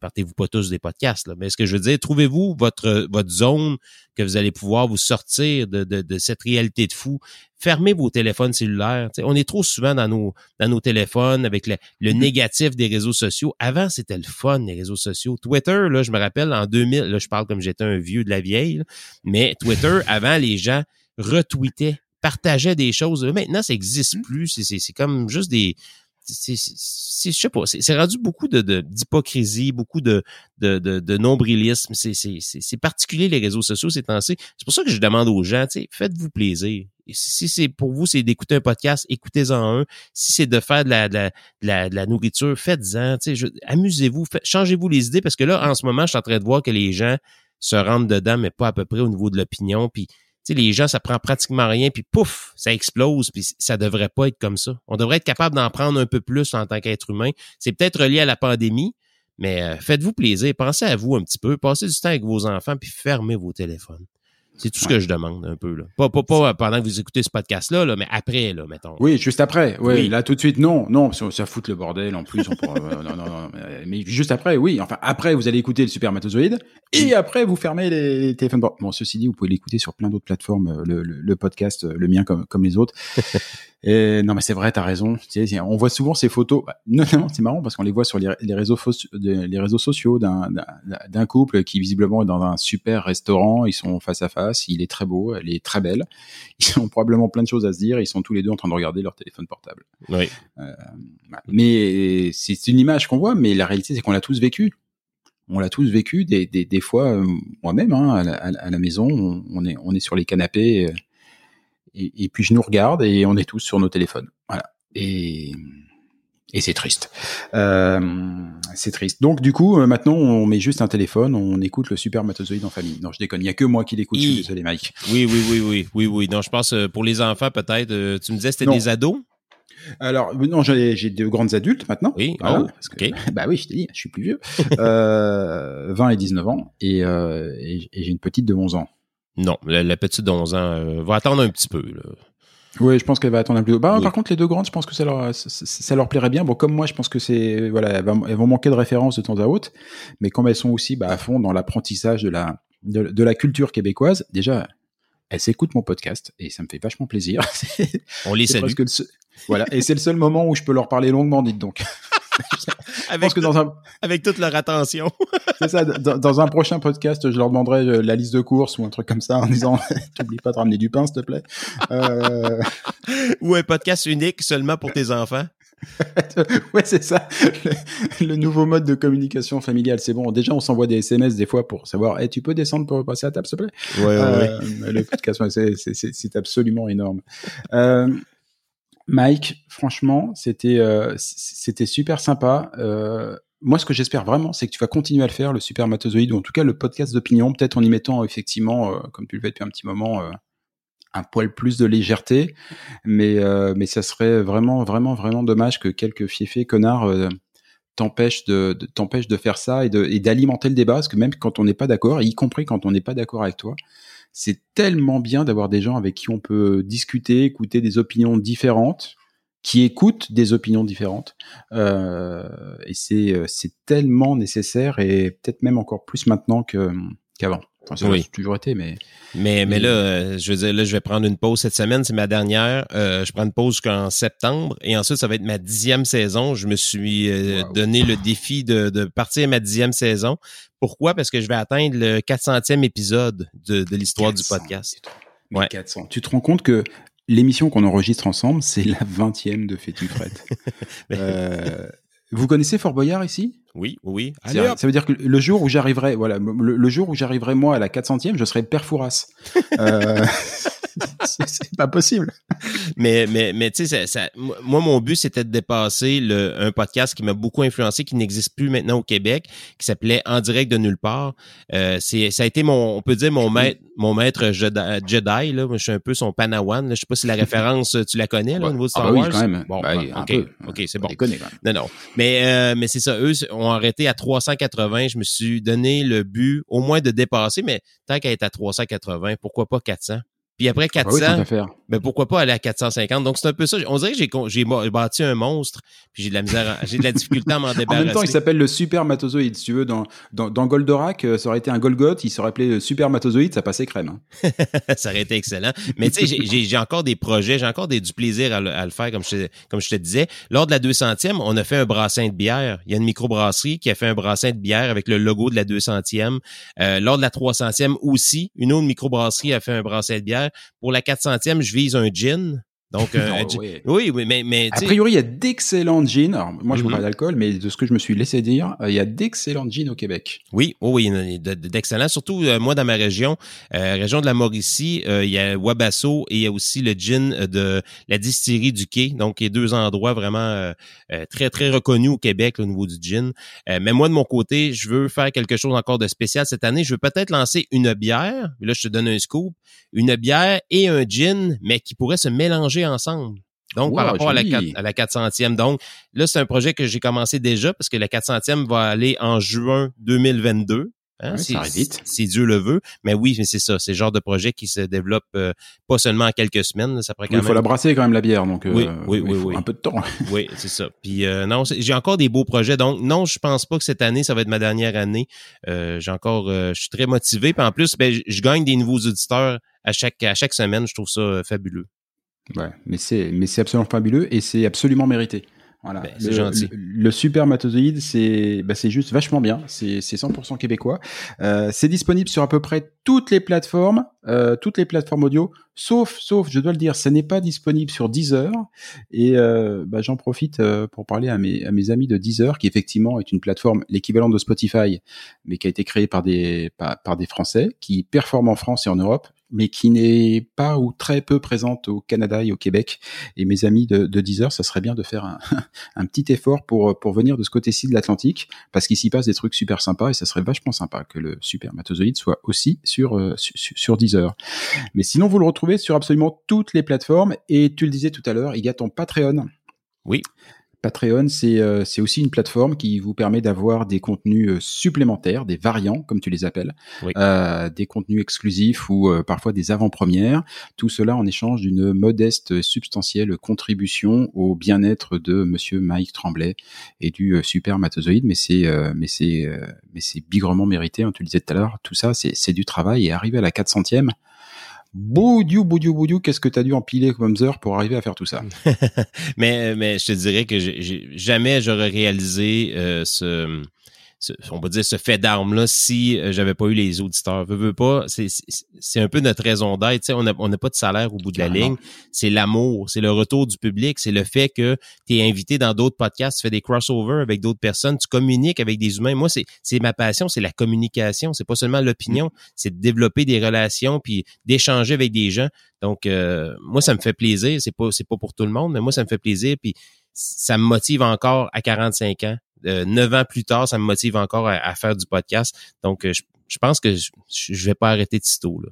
partez-vous pas tous des podcasts, là. mais ce que je veux dire, trouvez-vous votre, votre zone que vous allez pouvoir vous sortir de, de, de cette réalité de fou? Fermez vos téléphones cellulaires. on est trop souvent dans nos, dans nos téléphones avec le, le mm-hmm. négatif des réseaux sociaux. Avant, c'était le fun, les réseaux sociaux. Twitter, là, je me rappelle, en 2000, là, je parle comme j'étais un vieux de la vieille, mais Twitter, avant, les gens retweetaient partageaient des choses. Maintenant, ça n'existe mm-hmm. plus. C'est comme juste des, c'est, je sais pas, c'est, rendu beaucoup de, d'hypocrisie, beaucoup de, de, de, nombrilisme. C'est, c'est, particulier les réseaux sociaux ces temps-ci. C'est pour ça que je demande aux gens, faites-vous plaisir. si c'est pour vous, c'est d'écouter un podcast, écoutez-en un. Si c'est de faire de la, de la, de la, nourriture, faites-en. amusez-vous, changez-vous les idées parce que là, en ce moment, je suis en train de voir que les gens se rentrent dedans, mais pas à peu près au niveau de l'opinion. Puis les gens, ça prend pratiquement rien, puis pouf, ça explose, puis ça devrait pas être comme ça. On devrait être capable d'en prendre un peu plus en tant qu'être humain. C'est peut-être relié à la pandémie, mais euh, faites-vous plaisir, pensez à vous un petit peu, passez du temps avec vos enfants, puis fermez vos téléphones. C'est tout ce que je demande un peu. Là. Pas, pas, pas pendant que vous écoutez ce podcast-là, là, mais après, là, mettons. Oui, juste après. Oui, là tout de suite, non, non, ça, fout le bordel en plus. On pourra, euh, non, non, non, mais juste après, oui. Enfin, après, vous allez écouter le supermatozoïde et après, vous fermez les, téléphones. Bon, ceci dit, vous pouvez l'écouter sur plein d'autres plateformes, euh, le, le, le, podcast, euh, le mien comme, comme les autres. Et non, mais c'est vrai, t'as raison. On voit souvent ces photos. Bah, notamment, c'est marrant parce qu'on les voit sur les, réseaux, les réseaux sociaux d'un couple qui visiblement est dans un super restaurant. Ils sont face à face. Il est très beau, elle est très belle. Ils ont probablement plein de choses à se dire. Ils sont tous les deux en train de regarder leur téléphone portable. Oui. Euh, mais c'est une image qu'on voit, mais la réalité, c'est qu'on l'a tous vécu on l'a tous vécu des, des, des fois euh, moi-même hein, à, la, à, la, maison on, est on est sur les canapés euh, et, puis je nous regarde et on est tous sur nos téléphones. Voilà. Et, et c'est triste. Euh, c'est triste. Donc du coup, euh, maintenant, on met juste un téléphone, on écoute le super matozoïde en famille. Non, je déconne. Il n'y a que moi qui l'écoute. Je suis désolé, Mike. Oui, oui, oui, oui, oui, oui. Non, je pense euh, pour les enfants peut-être. tu me disais c'était des ados? Alors, non, j'ai deux grandes adultes maintenant. Oui, Voilà, oh, parce que, ok. bah oui, je t'ai dit, je suis plus vieux. euh, 20 et 19 ans, et, euh, j'ai une petite de 11 ans. Non, la, la petite de 11 ans va attendre un petit peu. Là. Oui, je pense qu'elle va attendre un peu. Bah, Oui. Par contre, les deux grandes, je pense que ça leur, ça, leur plairait bien. Bon, comme moi, je pense que c'est, voilà, elles, vont- elles vont manquer de références de temps à autre, mais comme elles sont aussi bah, à fond dans l'apprentissage de la, de, de la culture québécoise, déjà, elles écoutent mon podcast et ça me fait vachement plaisir. On les salue. le Voilà, et c'est le seul moment où je peux leur parler longuement, dites donc. Avec, pense que dans un, avec toute leur attention. c'est ça, dans, dans un prochain podcast, je leur demanderai euh, la liste de courses ou un truc comme ça en disant, t'oublies pas de ramener du pain, s'il te plaît. Euh, Ou un podcast unique seulement pour tes enfants. ouais, c'est ça. Le, le nouveau mode de communication familiale, c'est bon. Déjà, on s'envoie des SMS des fois pour savoir, Eh, tu peux descendre pour passer à table, s'il te plaît? Ouais, Euh, Le podcast, ouais, c'est- c'est- c'est c'est absolument énorme. Euh, Mike, franchement, c'était euh, c'était super sympa. Euh, moi, ce que j'espère vraiment, c'est que tu vas continuer à le faire, le super matozoïde, ou en tout cas le podcast d'opinion, peut-être en y mettant effectivement, euh, comme tu le fais depuis un petit moment, un poil plus de légèreté. Mais mais ça serait vraiment vraiment vraiment dommage que quelques fiefés connards t'empêchent de, de faire ça et d'alimenter le débat, parce que même quand on n'est pas d'accord, y compris quand on n'est pas d'accord avec toi, c'est tellement bien d'avoir des gens avec qui on peut discuter, écouter des opinions différentes, qui écoutent des opinions différentes. Euh, et c'est euh, tellement nécessaire et peut-être même encore plus maintenant que qu'avant. Enfin, Oui. toujours été, mais Mais, mais là, euh, je veux dire, là, je vais prendre une pause cette semaine. C'est ma dernière. Euh, je prends une pause jusqu'en septembre. Et ensuite, ça va être ma dixième saison. Je me suis euh, Wow. donné le défi de, de partir à ma dixième saison. Pourquoi? Parce que je vais atteindre le 400e épisode de, de l'histoire du 400, podcast. Ouais. 400. Tu te rends compte que l'émission qu'on enregistre ensemble, c'est la 20e de Fais-tu euh, vous connaissez Fort Boyard ici? Oui, oui. Allez, ça veut dire que le jour où j'arriverai, voilà, le, le jour où j'arriverai moi à la 400e, je serai Père Fouras. Euh, c'est pas possible. Mais, mais, mais tu sais, ça, ça- moi, mon but, c'était de dépasser le, un podcast qui m'a beaucoup influencé, qui n'existe plus maintenant au Québec, qui s'appelait En direct de nulle part. Euh, c'est, ça a été mon, on peut dire mon maître, mon maître Jedi, Jedi, là. Moi, je suis un peu son panawan. Là. Je sais pas si la référence, tu la connais, là, au niveau de Ah Star bah oui, Wars? quand même. Bon, Bah, bon, un ok, c'est bon. déconner, quand même. Non, non. Mais, euh, mais c'est ça. Eux ont arrêté à 380. Je me suis donné le but au moins de dépasser, mais tant qu'à être à 380, pourquoi pas 400? Puis après Ah 400, bah oui, ben pourquoi pas aller à 450? Donc c'est un peu ça. On dirait que j'ai bâti un monstre, puis j'ai de la misère, j'ai de la difficulté à m'en En débarrasser. même temps, il s'appelle le Supermatozoïde. Si tu veux, dans, dans, dans Goldorak, euh, ça aurait été un Golgoth, il serait appelé le Supermatozoïde, ça passait crème. hein. ça aurait été excellent. Mais tu sais, j'ai- encore des projets, j'ai encore des, du plaisir à le, à le faire, comme je, te- comme je te disais. Lors de la 200e, on a fait un brassin de bière. Il y a une microbrasserie qui a fait un brassin de bière avec le logo de la 200e. Euh, lors de la 300e aussi, une autre microbrasserie a fait un brassin de bière. Pour la 400e, je vise un gin. Donc, ouais. oui, oui, mais, mais A priori, il y a d'excellents jeans. Alors, moi, je ne bois pas d'alcool, mais de ce que je me suis laissé dire, euh, il y a d'excellents jeans au Québec. Oui, oh oui, oui, de- de- d'excellent. Surtout euh, moi dans ma région, euh, région de la Mauricie, euh, il y a Wabasso et il y a aussi le gin euh, de la distillerie du Quai. Donc, il y a deux endroits vraiment euh, euh, très très reconnus au Québec là, au niveau du gin. Euh, mais moi de mon côté, je veux faire quelque chose encore de spécial cette année. Je veux peut-être lancer une bière. Là, je te donne un scoop, une bière et un gin, mais qui pourraient se mélanger ensemble. Donc, par rapport à la, joli. quatre- à la 400e. Donc, là, c'est un projet que j'ai commencé déjà parce que la 400e va aller en juin 2022. Hein, Ouais, si, ça arrive vite. si Dieu le veut. Mais oui, mais c'est ça. C'est le genre de projet qui se développe euh, pas seulement en quelques semaines. Ça prend quand Il faut même... la brasser quand même, la bière. Donc, euh, Oui, oui, il oui, faut oui. un peu de temps. Oui, c'est ça. Puis euh, non, j'ai encore des beaux projets. Donc non, je pense pas que cette année ça va être ma dernière année. Euh, j'ai encore, je suis très motivé. Puis en plus, ben, je- gagne des nouveaux auditeurs à chaque à chaque semaine. Je trouve ça fabuleux. Ouais, mais c'est mais c'est absolument fabuleux et c'est absolument mérité. Voilà. Ben, le, gentil. Le, le supermatozoïde, c'est bah, c'est juste vachement bien. C'est c'est 100% québécois. Euh, c'est disponible sur à peu près toutes les plateformes, euh, toutes les plateformes audio, sauf sauf, je dois le dire, ça n'est pas disponible sur Deezer. Et euh, bah, j'en profite euh, pour parler à mes à mes amis de Deezer, qui effectivement est une plateforme l'équivalent de Spotify, mais qui a été créée par des par, par des Français, qui performe en France et en Europe mais qui n'est pas ou très peu présente au Canada et au Québec. Et mes amis de, de Deezer, ça serait bien de faire un, un petit effort pour, pour venir de ce côté-ci de l'Atlantique, parce qu'il s'y passe des trucs super sympas, et ça serait vachement sympa que le supermatozoïde soit aussi sur, euh, sur, sur Deezer. Mais sinon, vous le retrouvez sur absolument toutes les plateformes, et tu le disais tout à l'heure, il y a ton Patreon. Oui. Patreon, c'est c'est aussi une plateforme qui vous permet d'avoir des contenus supplémentaires, des variants, comme tu les appelles, des contenus exclusifs ou parfois des avant-premières. Tout cela en échange d'une modeste, substantielle contribution au bien-être de Monsieur Mike Tremblay et du super matozoïde. Mais c'est mais c'est mais c'est bigrement mérité. On hein, te le disait tout à l'heure. Tout ça, c'est du travail et arriver à la 400e Boudiou, boudiou, boudiou, qu'est-ce que tu as dû empiler comme heures pour arriver à faire tout ça? Mais, mais je te dirais que jamais j'aurais réalisé euh, ce, on peut dire ce fait d'armes là si euh, j'avais pas eu les auditeurs. Veux, veux pas, c'est un peu notre raison d'être. On n'a on a pas de salaire au bout de la ligne. C'est l'amour, c'est le retour du public, c'est le fait que tu es invité dans d'autres podcasts, tu fais des crossovers avec d'autres personnes, tu communiques avec des humains. Moi, c'est ma passion, c'est la communication. C'est pas seulement l'opinion, mm. c'est de développer des relations puis d'échanger avec des gens. Donc, euh, moi, ça me fait plaisir. C'est pas, c'est pas pour tout le monde, mais moi, ça me fait plaisir. Puis ça me motive encore à 45 ans neuf ans plus tard, ça me motive encore à, faire du podcast. Donc, euh, je, pense que je, je vais pas arrêter de sitôt. Là.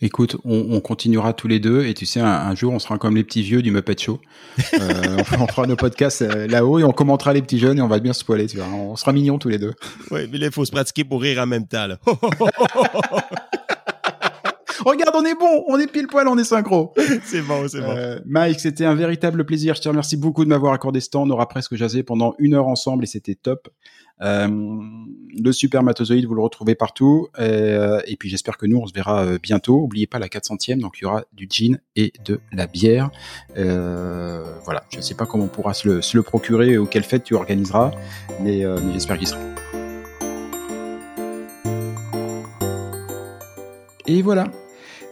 Écoute, on, continuera tous les deux et tu sais, un, jour, on sera comme les petits vieux du Muppet Show. Euh, on, fera nos podcasts là-haut et on commentera les petits jeunes et on va bien se poiler, tu vois. On sera mignons tous les deux. Oui, mais là, il faut se pratiquer pour rire en même temps. Là. Regarde, on est bon, on est pile poil, on est synchro. c'est bon, c'est bon. Euh, Mike, c'était un véritable plaisir. Je te remercie beaucoup de m'avoir accordé ce temps. On aura presque jasé pendant une heure ensemble et c'était top. Euh, le supermatozoïde, vous le retrouvez partout. Euh, et puis j'espère que nous, on se verra bientôt. N'oubliez pas la 400e, donc il y aura du gin et de la bière. Voilà, je ne sais pas comment on pourra se le, se le procurer ou quelle fête tu organiseras, mais, mais j'espère qu'il sera. Et voilà,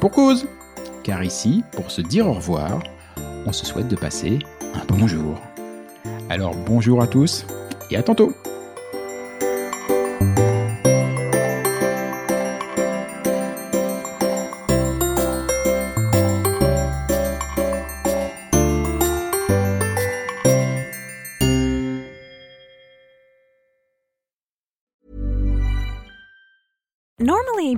Pour cause Car ici, pour se dire au revoir, on se souhaite de passer un bonjour. Alors bonjour à tous et à tantôt